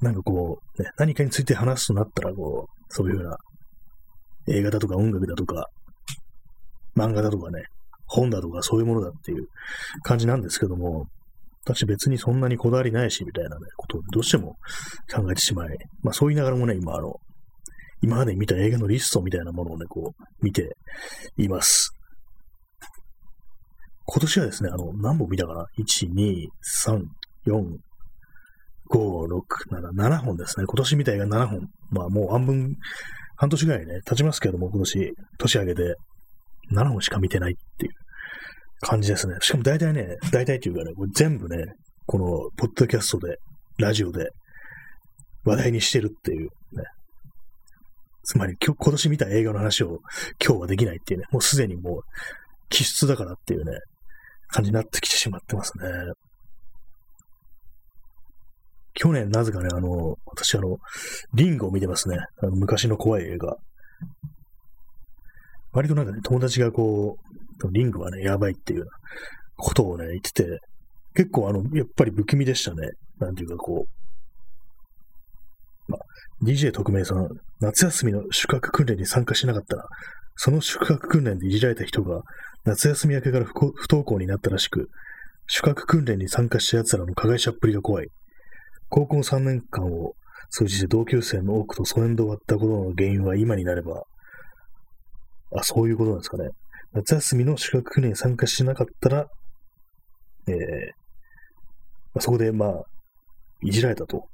なんかこう、ね、何かについて話すとなったら、こう、そういうような映画だとか音楽だとか、漫画だとかね、本だとかそういうものだっていう感じなんですけども、私別にそんなにこだわりないし、みたいなね、ことをどうしても考えてしまい、まあそう言いながらもね、今あの、今まで見た映画のリストみたいなものをね、こう、見ています。今年はですね、あの、何本見たかな ?1、2、3、4、5、6、7、7本ですね。今年見た映画7本。まあもう半分、半年ぐらいね、経ちますけども、今年、年明けて、7本しか見てないっていう感じですね。しかも大体ね、大体っていうかね、これ全部ね、この、ポッドキャストで、ラジオで、話題にしてるっていうね。つまり、今日、今年見た映画の話を今日はできないっていうね、もうすでにもう、気質だからっていうね、感じになってきてしまってますね。去年、なぜかね、あの、私、あの、リングを見てますね。あの昔の怖い映画。割となんかね、友達がこう、リングはね、やばいっていうようなことをね、言ってて、結構あの、やっぱり不気味でしたね。なんていうかこう、まあ、DJ 特命さん、夏休みの宿泊訓練に参加しなかったら、その宿泊訓練でいじられた人が、夏休み明けから不登校になったらしく、宿泊訓練に参加した奴らの加害者っぷりが怖い。高校3年間を通じて同級生の多くと疎遠で終わったことの原因は今になれば、あ、そういうことなんですかね。夏休みの宿泊訓練に参加しなかったら、えー、まあ、そこで、まあ、いじられたと。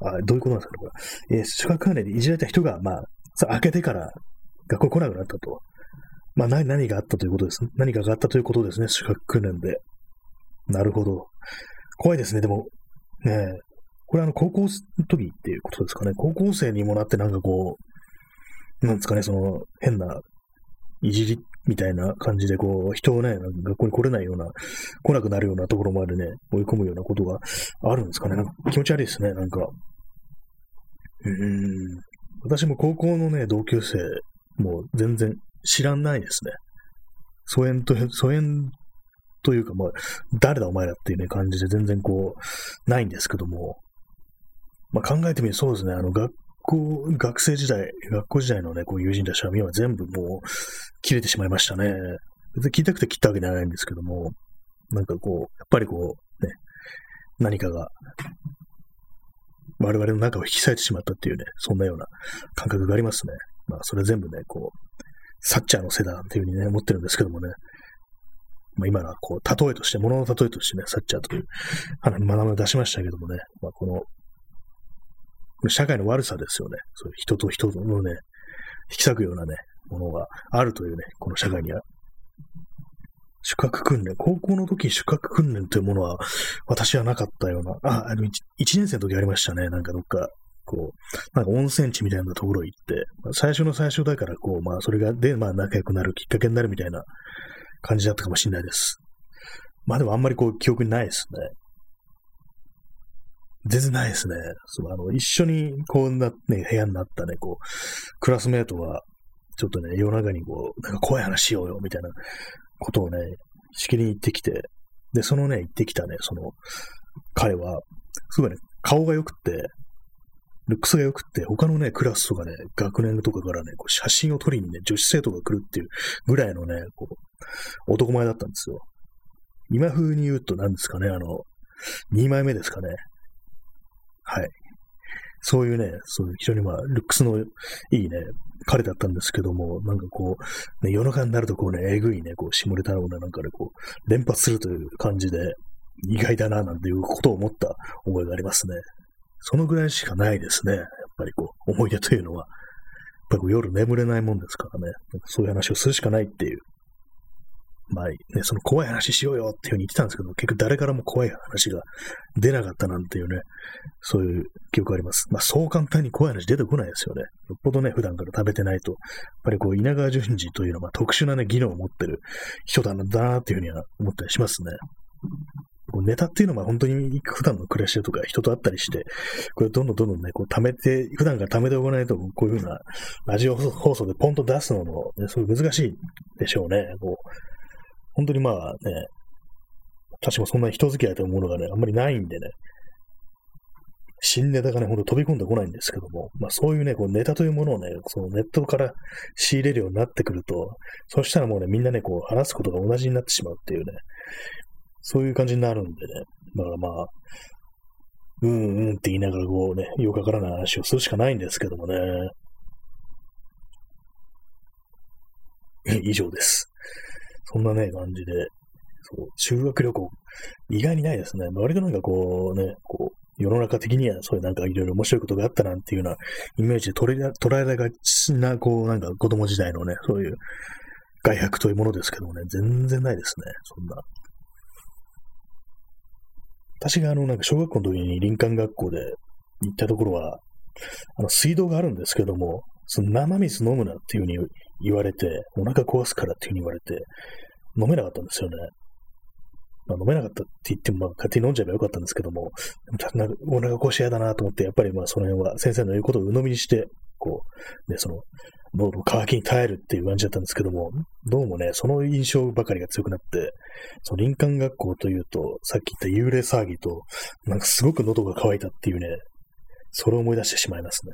あ、どういうことなんですかね、これ。えー、宿泊訓練でいじられた人が、まあ、開けてから学校来なくなったと。まあ、何、何があったということです。何かがあったということですね、宿泊訓練で。なるほど。怖いですね、でも、ねこれあの、高校の時っていうことですかね。高校生にもなってなんかこう、なんですかね、その、変な、いじりみたいな感じで、こう、人をね、学校に来れないような、来なくなるようなところまでね、追い込むようなことがあるんですかね。なんか気持ち悪いですね、なんか。うん。私も高校のね、同級生、もう全然知らないですね。疎遠と、疎遠というか、まあ、誰だお前らっていうね、感じで全然こう、ないんですけども、まあ考えてみるとそうですね、あの、学校、学生時代、学校時代のね、こう友人たちは今全部もう切れてしまいましたね。別に切りたくて切ったわけではないんですけども、なんかこう、やっぱりこう、ね、何かが、我々の中を引き裂いてしまったっていうね、そんなような感覚がありますね。まあ、それ全部ね、こう、サッチャーのせいだなんていうふうにね、思ってるんですけどもね。まあ今のはこう、例えとして、物の例えとしてね、サッチャーという、あの、学びを出しましたけどもね、まあこの、社会の悪さですよね。そういう人と人のね、引き裂くようなね、ものがあるというね、この社会には。宿泊訓練。高校の時宿泊訓練というものは、私はなかったような。あ、あの1、1年生の時ありましたね。なんかどっか、こう、なんか温泉地みたいなところ行って、最初の最初だから、こう、まあ、それが、で、まあ、仲良くなるきっかけになるみたいな感じだったかもしれないです。まあでもあんまりこう、記憶にないですね。全然ないですね。そう、あの、一緒にこうな、ね、部屋になったね、こう、クラスメートは、ちょっとね、夜中にこう、なんか怖い話しようよ、みたいなことをね、しきりに言ってきて、で、そのね、言ってきたね、その、彼は、すごいね、顔が良くって、ルックスが良くって、他のね、クラスとかね、学年とかからね、こう写真を撮りにね、女子生徒が来るっていうぐらいのね、こう、男前だったんですよ。今風に言うと何ですかね、あの、2枚目ですかね。はい。そういうね、そういう非常にまあ、ルックスのいいね、彼だったんですけども、なんかこう、ね、夜中になるとこうね、えぐいね、こう、下ネタをね、なんかね、こう、連発するという感じで、意外だな、なんていうことを思った覚えがありますね。そのぐらいしかないですね。やっぱりこう、思い出というのは。やっぱり夜眠れないもんですからね。そういう話をするしかないっていうまあね、その怖い話しようよっていうふうに言ってたんですけど、結局誰からも怖い話が出なかったなんていうね、そういう記憶あります。まあそう簡単に怖い話出てこないですよね。よっぽどね、普段から食べてないと、やっぱりこう稲川淳二というのは特殊なね、技能を持ってる人だなっていうふうには思ったりしますね。ネタっていうのは本当に普段の暮らしとか人と会ったりして、これどんどんどんどんね、こう貯めて、普段から貯めておかないと、こういうふうなラジオ放送でポンと出すのも、ね、すごい難しいでしょうね。こう本当にまあね、私もそんなに人付き合いというものがね、あんまりないんでね、新ネタがね、ほんと飛び込んでこないんですけども、まあそういうね、こうネタというものをね、そのネットから仕入れるようになってくると、そしたらもうね、みんなね、こう話すことが同じになってしまうっていうね、そういう感じになるんでね、だからまあ、うんうんって言いながらこうね、よくわからない話をするしかないんですけどもね。以上です。そんなね、感じで、そう、修学旅行、意外にないですね。割となんかこうね、こう、世の中的にはそういうなんかいろいろ面白いことがあったなんていうようなイメージで捉え捉えられがちな、こう、なんか子供時代のね、そういう外泊というものですけどもね、全然ないですね、そんな。私があの、なんか小学校の時に林間学校で行ったところは、あの、水道があるんですけども、その生水飲むなっていうふうに言われて、お腹壊すからっていうふうに言われて、飲めなかったんですよね。まあ、飲めなかったって言っても、まあ、勝手に飲んじゃえばよかったんですけども、なんかお腹壊し嫌だなと思って、やっぱりまあその辺は先生の言うことを鵜呑みにして、こう、ね、その、喉の渇きに耐えるっていう感じだったんですけども、どうもね、その印象ばかりが強くなって、その林間学校というと、さっき言った幽霊騒ぎと、なんかすごく喉が渇いたっていうね、それを思い出してしまいますね。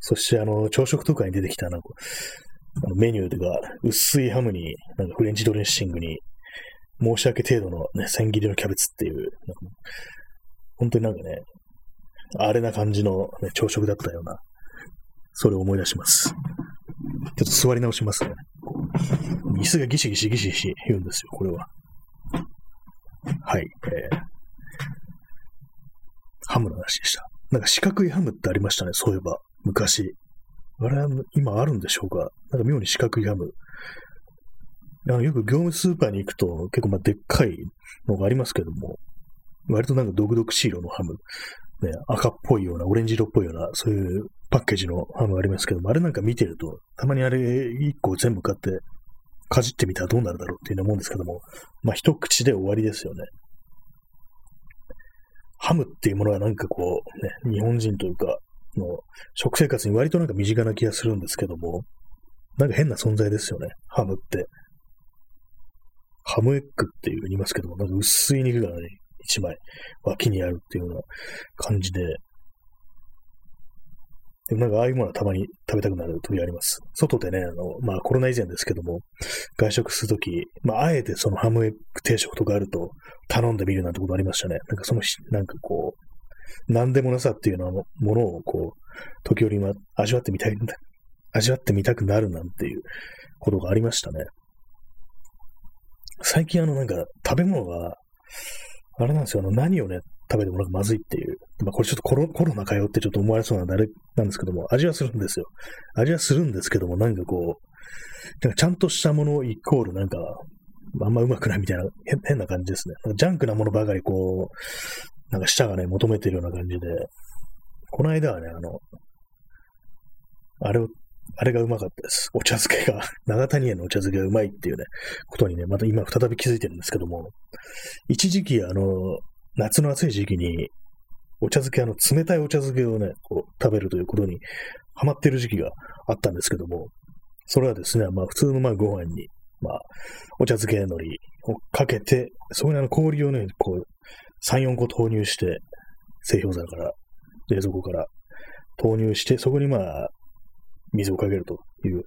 そして、あの、朝食とかに出てきた、なんか、メニューが薄いハムに、なんかフレンチドレッシングに、申し訳程度のね、千切りのキャベツっていう、本当になんかね、あれな感じの、ね、朝食だったような、それを思い出します。ちょっと座り直しますね。椅子がギシギシギシギシ言うんですよ、これは。はい。えー、ハムの話でした。なんか四角いハムってありましたね、そういえば。昔。あれ今あるんでしょうか？なんか妙に四角いハム。あのよく業務スーパーに行くと結構まあでっかいのがありますけども、割となんか独々しい色のハム、ね、赤っぽいような、オレンジ色っぽいような、そういうパッケージのハムありますけども、あれなんか見てると、たまにあれ一個全部買って、かじってみたらどうなるだろうっていうの思うんですけども、まあ一口で終わりですよね。ハムっていうものはなんかこう、ね、日本人というか、の食生活に割となんか身近な気がするんですけども、なんか変な存在ですよね、ハムって。ハムエッグっていう言いますけども、なんか薄い肉がね、一枚脇にあるっていうような感じで、でもなんかああいうものはたまに食べたくなる時あります。外でね、あの、まあコロナ以前ですけども、外食するとき、まああえてそのハムエッグ定食とかあると頼んでみるなんてことありましたね。なんかその、なんかこう、何でもなさっていうようなものをこう、時折味わってみたい。味わってみたくなるなんていうことがありましたね。最近あのなんか食べ物が、あれなんですよ、あの何をね、食べてもなんかまずいっていう。まあこれちょっとコロコロナかよってちょっと思われそうなんであれなんですけども、味はするんですよ。味はするんですけども、なんかこう、なんかちゃんとしたものイコールなんか、あんまうまくないみたいな変な感じですね。ジャンクなものばかりこう、なんか舌がね、求めてるような感じで、この間はね、あの、あれをあれがうまかったです。お茶漬けが、長谷園のお茶漬けがうまいっていうね、ことにね、また今再び気づいてるんですけども、一時期、あの、夏の暑い時期に、お茶漬け、あの、冷たいお茶漬けをね、こう、食べるということにハマってる時期があったんですけども、それはですね、まあ、普通のまあご飯に、まあ、お茶漬け海苔をかけて、そこにあの氷をね、こう、3、4個投入して、製氷皿から、冷蔵庫から投入して、そこにまあ、水をかけるという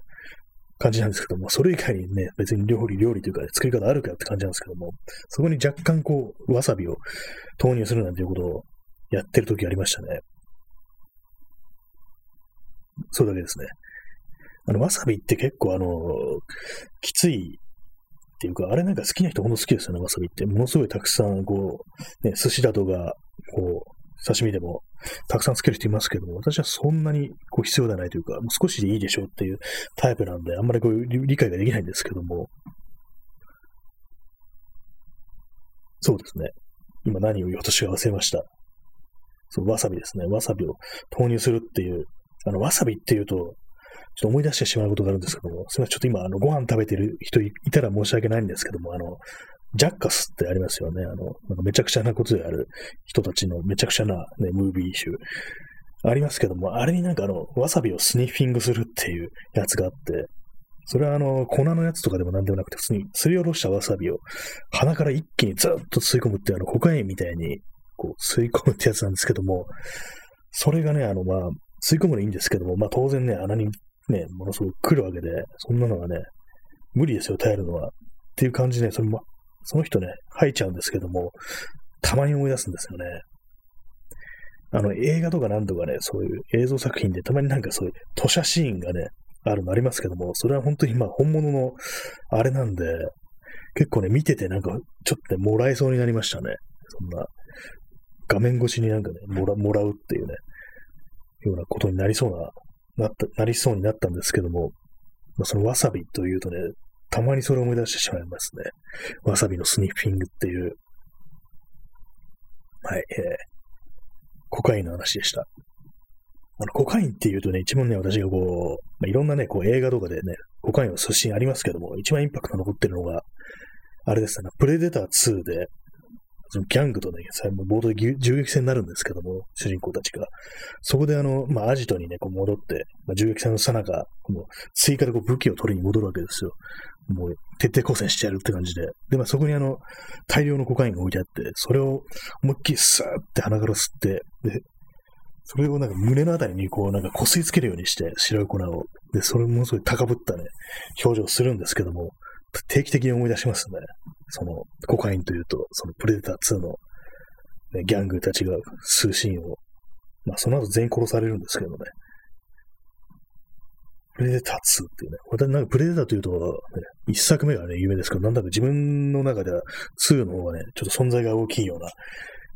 感じなんですけども、それ以外にね、別に料理、料理というか、作り方あるかって感じなんですけども、そこに若干こう、わさびを投入するなんていうことをやってる時ありましたね。それだけですね。あの、わさびって結構あの、きついっていうか、あれなんか好きな人ほんと好きですよね、わさびって。ものすごいたくさん、こう、ね、寿司だとか、こう、刺身でもたくさんつける人いますけども、私はそんなにこう必要ではないというか、もう少しでいいでしょうっていうタイプなんで、あんまりこう理解ができないんですけども、そうですね。今何を言おうとしか忘れました。そう、わさびですね。わさびを投入するっていう、あの、わさびっていうと、ちょっと思い出してしまうことがあるんですけども、すみません、ちょっと今、あの、ご飯食べてる人いたら申し訳ないんですけども、あの、ジャッカスってありますよね。あの、なんかめちゃくちゃなことである人たちのめちゃくちゃな、ね、ムービー集。ありますけども、あれになんかあの、わさびをスニッフィングするっていうやつがあって、それはあの、粉のやつとかでもなんでもなくて、普通にすりおろしたわさびを鼻から一気にずっと吸い込むっていうあの、コカインみたいに、こう、吸い込むってやつなんですけども、それがね、あの、まあ、吸い込むのいいんですけども、まあ当然ね、穴にね、ものすごく来るわけで、そんなのがね、無理ですよ、耐えるのは。っていう感じで、それも、その人ね、吐いちゃうんですけども、たまに思い出すんですよね。あの、映画とかなんとかね、そういう映像作品でたまになんかそういう吐射シーンがね、あるのありますけども、それは本当にまあ本物のあれなんで、結構ね、見ててなんかちょっとね、もらえそうになりましたね。そんな、画面越しになんかね、もらもらうっていうね、ようなことになりそうな、なった、なりそうになったんですけども、まあ、そのわさびというとね、たまにそれを思い出してしまいますね。わさびのスニッフィングっていう。はい、えー、コカインの話でした。あの、コカインっていうとね、一番ね、私がこう、まあ、いろんなね、こう映画とかでね、コカインの寿司ありますけども、一番インパクト残ってるのが、あれですね、プレデター2で、そのギャングとね、冒頭で銃撃戦になるんですけども、主人公たちが。そこであの、まあ、アジトにね、こう戻って、まあ、銃撃戦のさなか、もう追加でこう武器を取りに戻るわけですよ。もう徹底抗戦してやるって感じで。で、まあ、そこにあの、大量のコカインが置いてあって、それを思いっきりスーって鼻から吸って、で、それをなんか胸のあたりにこうなんかこすりつけるようにして白い粉を。で、それものすごい高ぶったね、表情をするんですけども、定期的に思い出しますね。その、コカインというと、そのプレデター2の、ね、ギャングたちが吸うシーンを、まあその後全員殺されるんですけどね。プレデター2っていうね。私なんかプレデターというと、ね、一作目がね、有名ですけど、なんだか自分の中では2の方がね、ちょっと存在が大きいような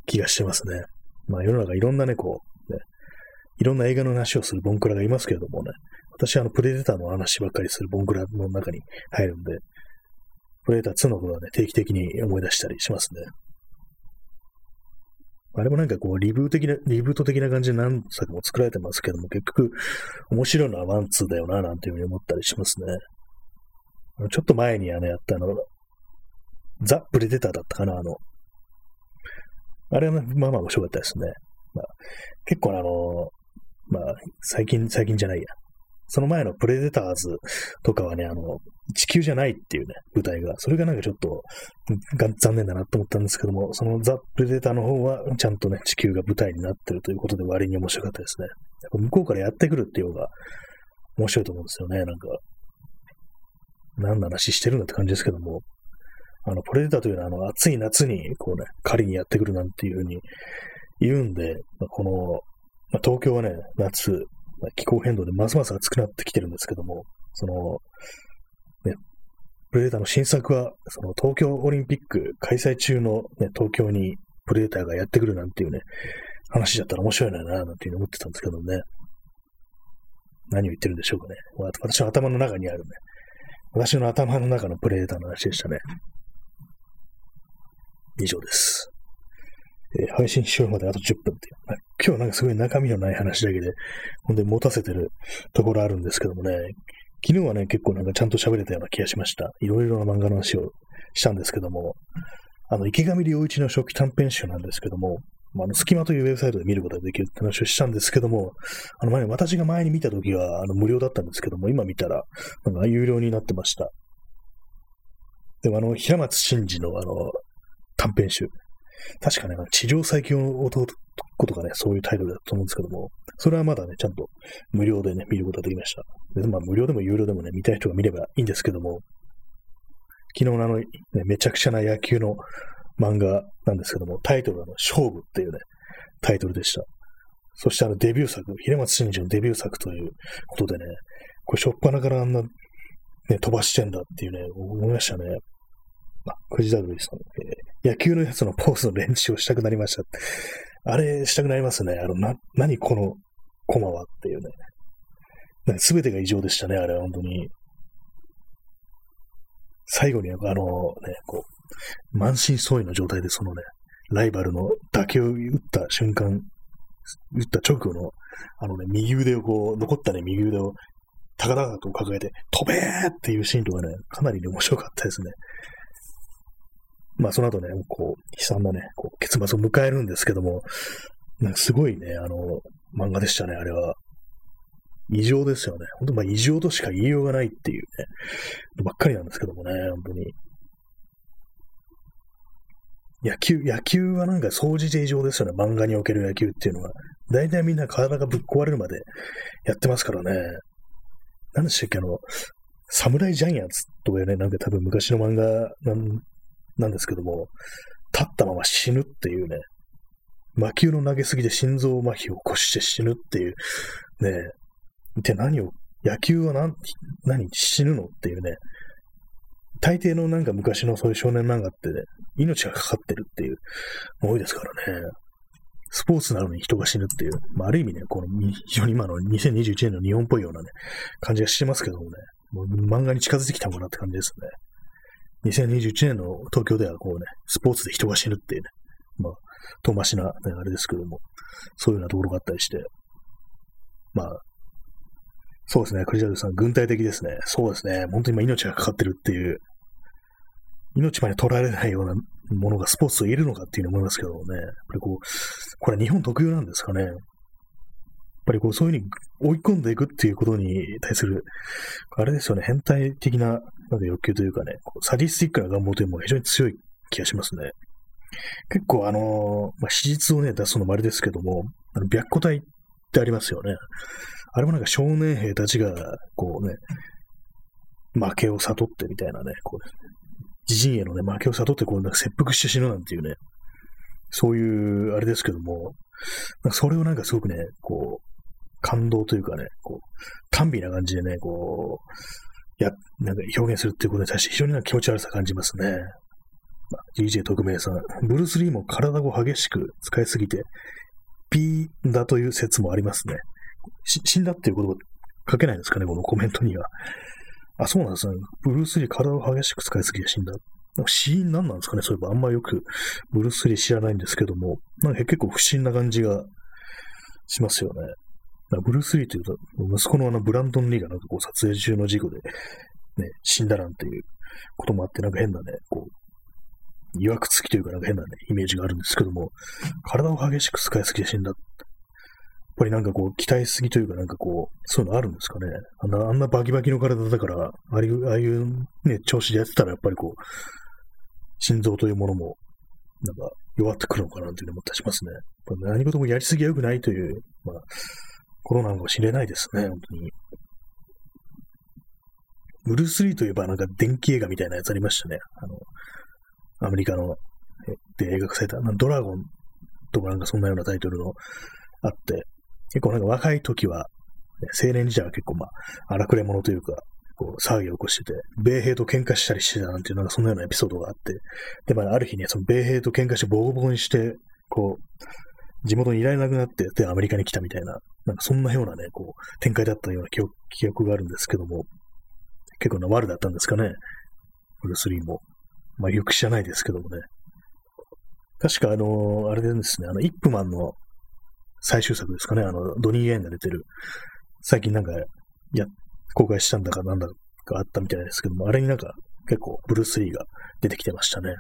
気がしてますね。まあ世の中いろんなね、こう、ね、いろんな映画の話をするボンクラがいますけれどもね、私はあのプレデターの話ばっかりするボンクラの中に入るんで、プレデター2のことはね、定期的に思い出したりしますね。あれもなんかこう、リブー的な、リブート的な感じで何作も作られてますけども、結局、面白いのはワンツーだよな、なんていうふうに思ったりしますね。ちょっと前にあの、やったあの、ザ・プレデターだったかな、あの、あれは、ねまあまあ面白かったですね。まあ、結構あの、まあ、最近、最近じゃないや。その前のプレデターズとかはね、あの、地球じゃないっていうね、舞台が、それがなんかちょっと残念だなと思ったんですけども、そのザ・プレデターの方はちゃんとね、地球が舞台になってるということで割に面白かったですね。やっぱ向こうからやってくるっていうのが面白いと思うんですよね、なんか。何の話してるんだって感じですけども、あの、プレデターというのは、あの、暑い夏に、こうね、狩りにやってくるなんていうふうに言うんで、ま、この、ま、東京はね、夏、気候変動でますます暑くなってきてるんですけども、その、ね、プレデターの新作は、その東京オリンピック開催中の、ね、東京にプレデターがやってくるなんていうね、話だったら面白いな、なんていうふうに思ってたんですけどね。何を言ってるんでしょうかね。私の頭の中にあるね。私の頭の中のプレデターの話でしたね。以上です。えー、配信しようまであと10分っていう。今日なんかすごい中身のない話だけで、ほんで持たせてるところあるんですけどもね、昨日はね、結構なんかちゃんと喋れたような気がしました。いろいろな漫画の話をしたんですけども、あの、池上良一の初期短編集なんですけども、まあ、あの、隙間というウェブサイトで見ることができるって話をしたんですけども、あの前、私が前に見た時は、あの、無料だったんですけども、今見たら、なんか有料になってました。でもあの、平松真二のあの、短編集。確かね、地上最強の弟とかね、そういうタイトルだと思うんですけども、それはまだね、ちゃんと無料でね、見ることができました。でまあ、無料でも有料でもね、見たい人が見ればいいんですけども、昨日のあの、ね、めちゃくちゃな野球の漫画なんですけども、タイトルは、勝負っていうね、タイトルでした。そしてあのデビュー作、平松真二のデビュー作ということでね、これ、しょっぱなからあんな、ね、飛ばしてんだっていうね、思いましたね。あ、藤田瑠衣さん、えー、野球のやつのポーズの練習をしたくなりました。あれ、したくなりますね。あの、な、何このコマはっていうね。すべてが異常でしたね、あれは本当に。最後に、あのね、こう、満身創痍の状態でそのね、ライバルの打球を打った瞬間、打った直後の、あのね、右腕をこう、残ったね、右腕を高々と抱えて、飛べーっていうシーンとかね、かなりね、面白かったですね。まあ、その後ね、こう、悲惨なね、こう、結末を迎えるんですけども、なんかすごいね、あの、漫画でしたね、あれは。異常ですよね。本当まあ異常としか言いようがないっていうね、ばっかりなんですけどもね、本当に。野球、野球はなんか掃除で異常ですよね。漫画における野球っていうのは。大体みんな体がぶっ壊れるまでやってますからね。何でしたっけ、あの、サムライジャイアンツとかね、なんか多分昔の漫画なんなんですけども、立ったまま死ぬっていうね、魔球の投げすぎで心臓麻痺を起こして死ぬっていう、ね、一体何を、野球は何、何、死ぬのっていうね、大抵のなんか昔のそういう少年漫画ってね、命がかかってるっていう多いですからね。スポーツなのに人が死ぬっていう、まあ、ある意味ね、この非常に今の2021年の日本っぽいようなね、感じがしてますけどもね、もう漫画に近づいてきたのかなって感じですね。2021年の東京ではこうね、スポーツで人が死ぬっていうね、まあ、遠回しな、ね、あれですけども、そういうようなところがあったりして、まあ、そうですね、クリジャルさん、軍隊的ですね。そうですね、本当に今命がかかってるっていう、命まで取られないようなものがスポーツと言えるのかっていうふうに思いますけどもね、やっぱりこう、これ日本特有なんですかね。ぱりこう、そういうふうに追い込んでいくっていうことに対する、あれですよね、変態的ななんか欲求というかね、サディスティックな願望というのも非常に強い気がしますね。結構あのー、まあ、史実をね、出すのもあれですけども、あの、白虎隊ってありますよね。あれもなんか少年兵たちが、こうね、負けを悟ってみたいなね、こう、自陣へのね、負けを悟って、こう、なんか切腹して死ぬなんていうね、そういう、あれですけども、それをなんかすごくね、こう、感動というかね、こう、短美な感じでね、こう、や、なんか表現するっていうことに対して非常にな気持ち悪さ感じますね。まあ、DJ 特命さん、ブルース・リーも体を激しく使いすぎて、ピーだという説もありますね。死んだっていうこと書けないんですかね、このコメントには。あ、そうなんですね。ブルース・リー体を激しく使いすぎて死んだ。死因何なんですかねそういえばあんまよくブルース・リー知らないんですけども、なんか結構不審な感じがしますよね。ブルース・リーというと、息子のあのブランドン・リーがなんかこう撮影中の事故で、ね、死んだなんていうこともあって、なんか変なね、こう、曰くつきというかなんか変なね、イメージがあるんですけども、体を激しく使いすぎて死んだ。やっぱりなんかこう、期待すぎというかなんかこう、そういうのあるんですかね。あんな、あんなバキバキの体だから、ああいう、ああいうね、調子でやってたらやっぱりこう、心臓というものも、なんか弱ってくるのかなというふうに思ったりしますね。何事もやりすぎは良くないという、まあ、ことなのかもしれないですね、本当に。ブルース・リーといえばなんか電気映画みたいなやつありましたね。あの、アメリカの、で映画化された、ドラゴンとかなんかそんなようなタイトルのあって、結構なんか若い時は、青年時代は結構まあ、荒くれ者というか、こう、騒ぎを起こしてて、米兵と喧嘩したりしてたなんていう、なんかそんなようなエピソードがあって、で、まあ、ある日ね、その米兵と喧嘩してボコボコにして、こう、地元にいられなくなって、で、アメリカに来たみたいな、なんかそんなようなね、こう、展開だったような記憶記憶があるんですけども、結構な悪だったんですかね。ブルース・リーも。まあ、よく知らないですけどもね。確かあの、あれでですね、あの、イップマンの最終作ですかね、あの、ドニー・イエンが出てる、最近なんか、や、公開したんだかなんだかあったみたいですけども、あれになんか結構ブルース・リーが出てきてましたね。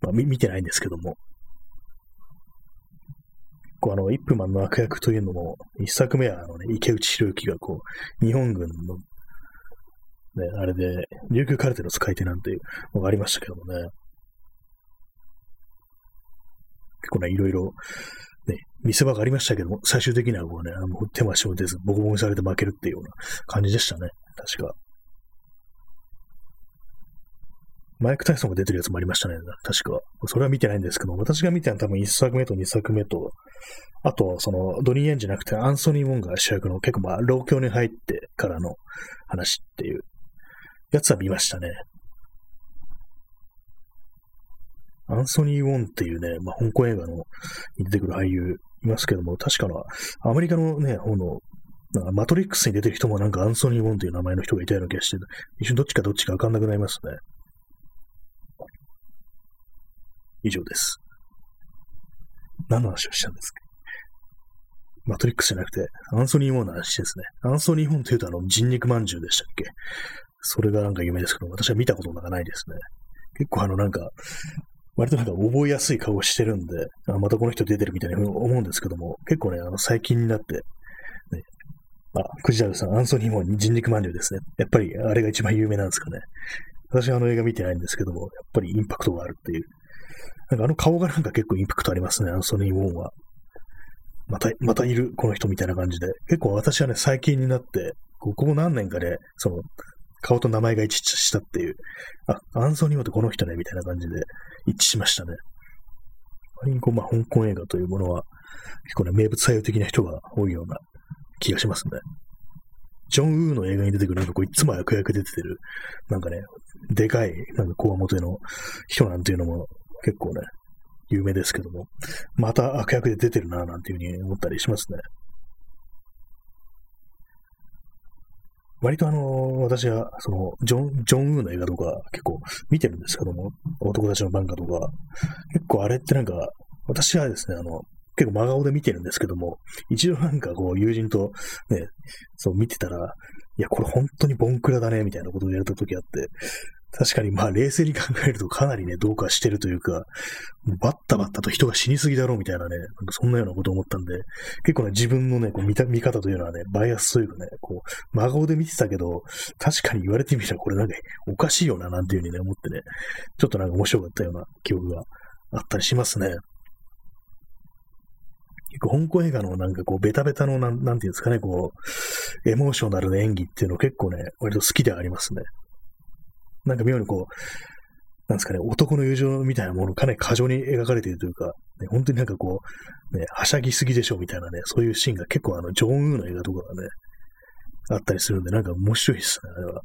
まあ、見てないんですけども。こうあの、イップマンの悪役というのも、一作目はあのね、池内博之がこう、日本軍の、ね、あれで、琉球カルテの使い手なんていうのがありましたけどもね。結構ね、いろいろ、ね、見せ場がありましたけども、最終的にはこうね、あの手も足も出ず、ボコボコにされて負けるっていうような感じでしたね。確か。マイク・タイソンが出てるやつもありましたね。確か。それは見てないんですけど、私が見たのは多分1作目と2作目と、あと、その、ドニー・エンじゃなくて、アンソニー・ウォンが主役の結構まあ、老境に入ってからの話っていうやつは見ましたね。アンソニー・ウォンっていうね、まあ、香港映画のに出てくる俳優いますけども、確かな、アメリカのね、方の、なんかマトリックスに出てる人もなんかアンソニー・ウォンという名前の人がいたような気がして、一瞬どっちかどっちかわかんなくなりますね。以上です。何の話をしたんですか？マトリックスじゃなくて、アンソニー・ウォンの話ですね。アンソニー・ウォンというとあの、人肉まんじゅうでしたっけ？それがなんか有名ですけど、私は見たことがないですね。結構あのなんか、割となんか覚えやすい顔してるんで、あまたこの人出てるみたいに思うんですけども、結構ね、あの、最近になって、ね、あ、クジラルさん、アンソニー・モン、人肉まんじゅうですね。やっぱり、あれが一番有名なんですかね。私はあの映画見てないんですけども、やっぱりインパクトがあるっていう。なんかあの顔がなんか結構インパクトありますね、アンソニー・モンは。また、またいる、この人みたいな感じで。結構私はね、最近になって、ここ何年かで、その、顔と名前が一致したっていう、あ、アンソニー・モってこの人ね、みたいな感じで一致しましたね。割にこう、まあ、香港映画というものは、結構ね、名物採用的な人が多いような気がしますね。ジョン・ウーの映画に出てくる、なんかこう、いつも悪役出てる、なんかね、でかい、なんかこわもての人なんていうのも結構ね、有名ですけども、また悪役で出てるな、なんていうふうに思ったりしますね。割とあの、私は、その、ジョン、ジョン・ウーの映画とか結構見てるんですけども、男たちの漫画とか、結構あれってなんか、私はですね、あの、結構真顔で見てるんですけども、一度なんかこう友人とね、そう見てたら、いや、これ本当にボンクラだね、みたいなことをやれた時あって、確かにまあ冷静に考えるとかなりね、どうかしてるというか、バッタバッタと人が死にすぎだろうみたいなね、なんかそんなようなこと思ったんで、結構ね、自分のね、こう見た見方というのはね、バイアスというかね、こう、真顔で見てたけど、確かに言われてみたらこれなんかおかしいよな、なんていうふうにね、思ってね、ちょっとなんか面白かったような記憶があったりしますね。結構香港映画のなんかこう、ベタベタのなん、なんていうんですかね、こう、エモーショナルな演技っていうの結構ね、割と好きではありますね。なんか妙にこう、なんですかね、男の友情みたいなものかなり過剰に描かれているというか、ね、本当になんかこう、ね、はしゃぎすぎでしょみたいなね、そういうシーンが結構あの、ジョン・ウーの映画とかがね、あったりするんで、なんか面白いですね、あれは。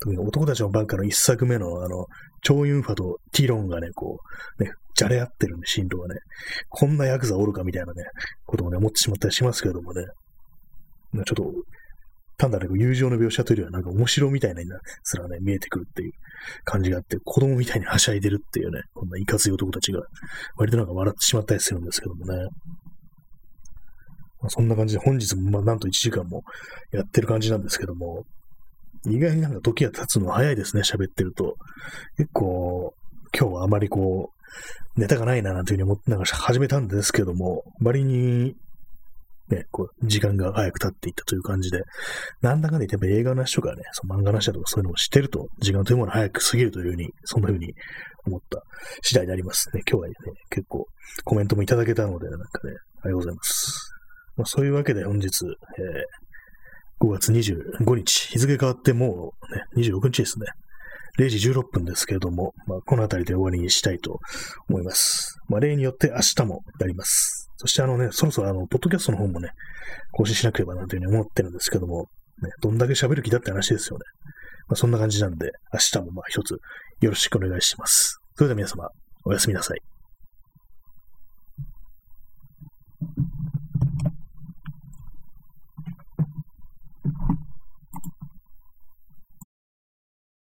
特に男たちのバンカーの一作目のあの、チョウ・ユンファとティロンがね、こう、ね、じゃれ合ってるんで、進路がね、こんなヤクザおるかみたいなね、こともね、思ってしまったりしますけどもね、ちょっと単なる友情の描写というよりは、なんか面白みたいなすらね、見えてくるっていう感じがあって、子供みたいにはしゃいでるっていうね、こんないかつい男たちが、割となんか笑ってしまったりするんですけどもね。まあ、そんな感じで、本日もまあなんと1時間もやってる感じなんですけども、意外になんか時が経つの早いですね、喋ってると。結構、今日はあまりこう、ネタがないななんていうふうに思ってなんか始めたんですけども、割にね、こう、時間が早く経っていったという感じで、なんだかんだ言って映画の話とかね、その漫画の話とかそういうのを知ってると、時間というものが早く過ぎるというふうに、そんなふうに思った次第でありますね。今日はね、結構コメントもいただけたので、なんかね、ありがとうございます。まあ、そういうわけで本日、えー、5月25日、日付変わってもうね、26日ですね。0時16分ですけれども、まあ、この辺りで終わりにしたいと思います。まあ、例によって明日もやります。そしてあのね、そろそろあの、ポッドキャストの方もね、更新しなければなというふうに思ってるんですけども、ね、どんだけ喋る気だって話ですよね。まあ、そんな感じなんで、明日もまあ一つよろしくお願いします。それでは皆様、おやすみなさい。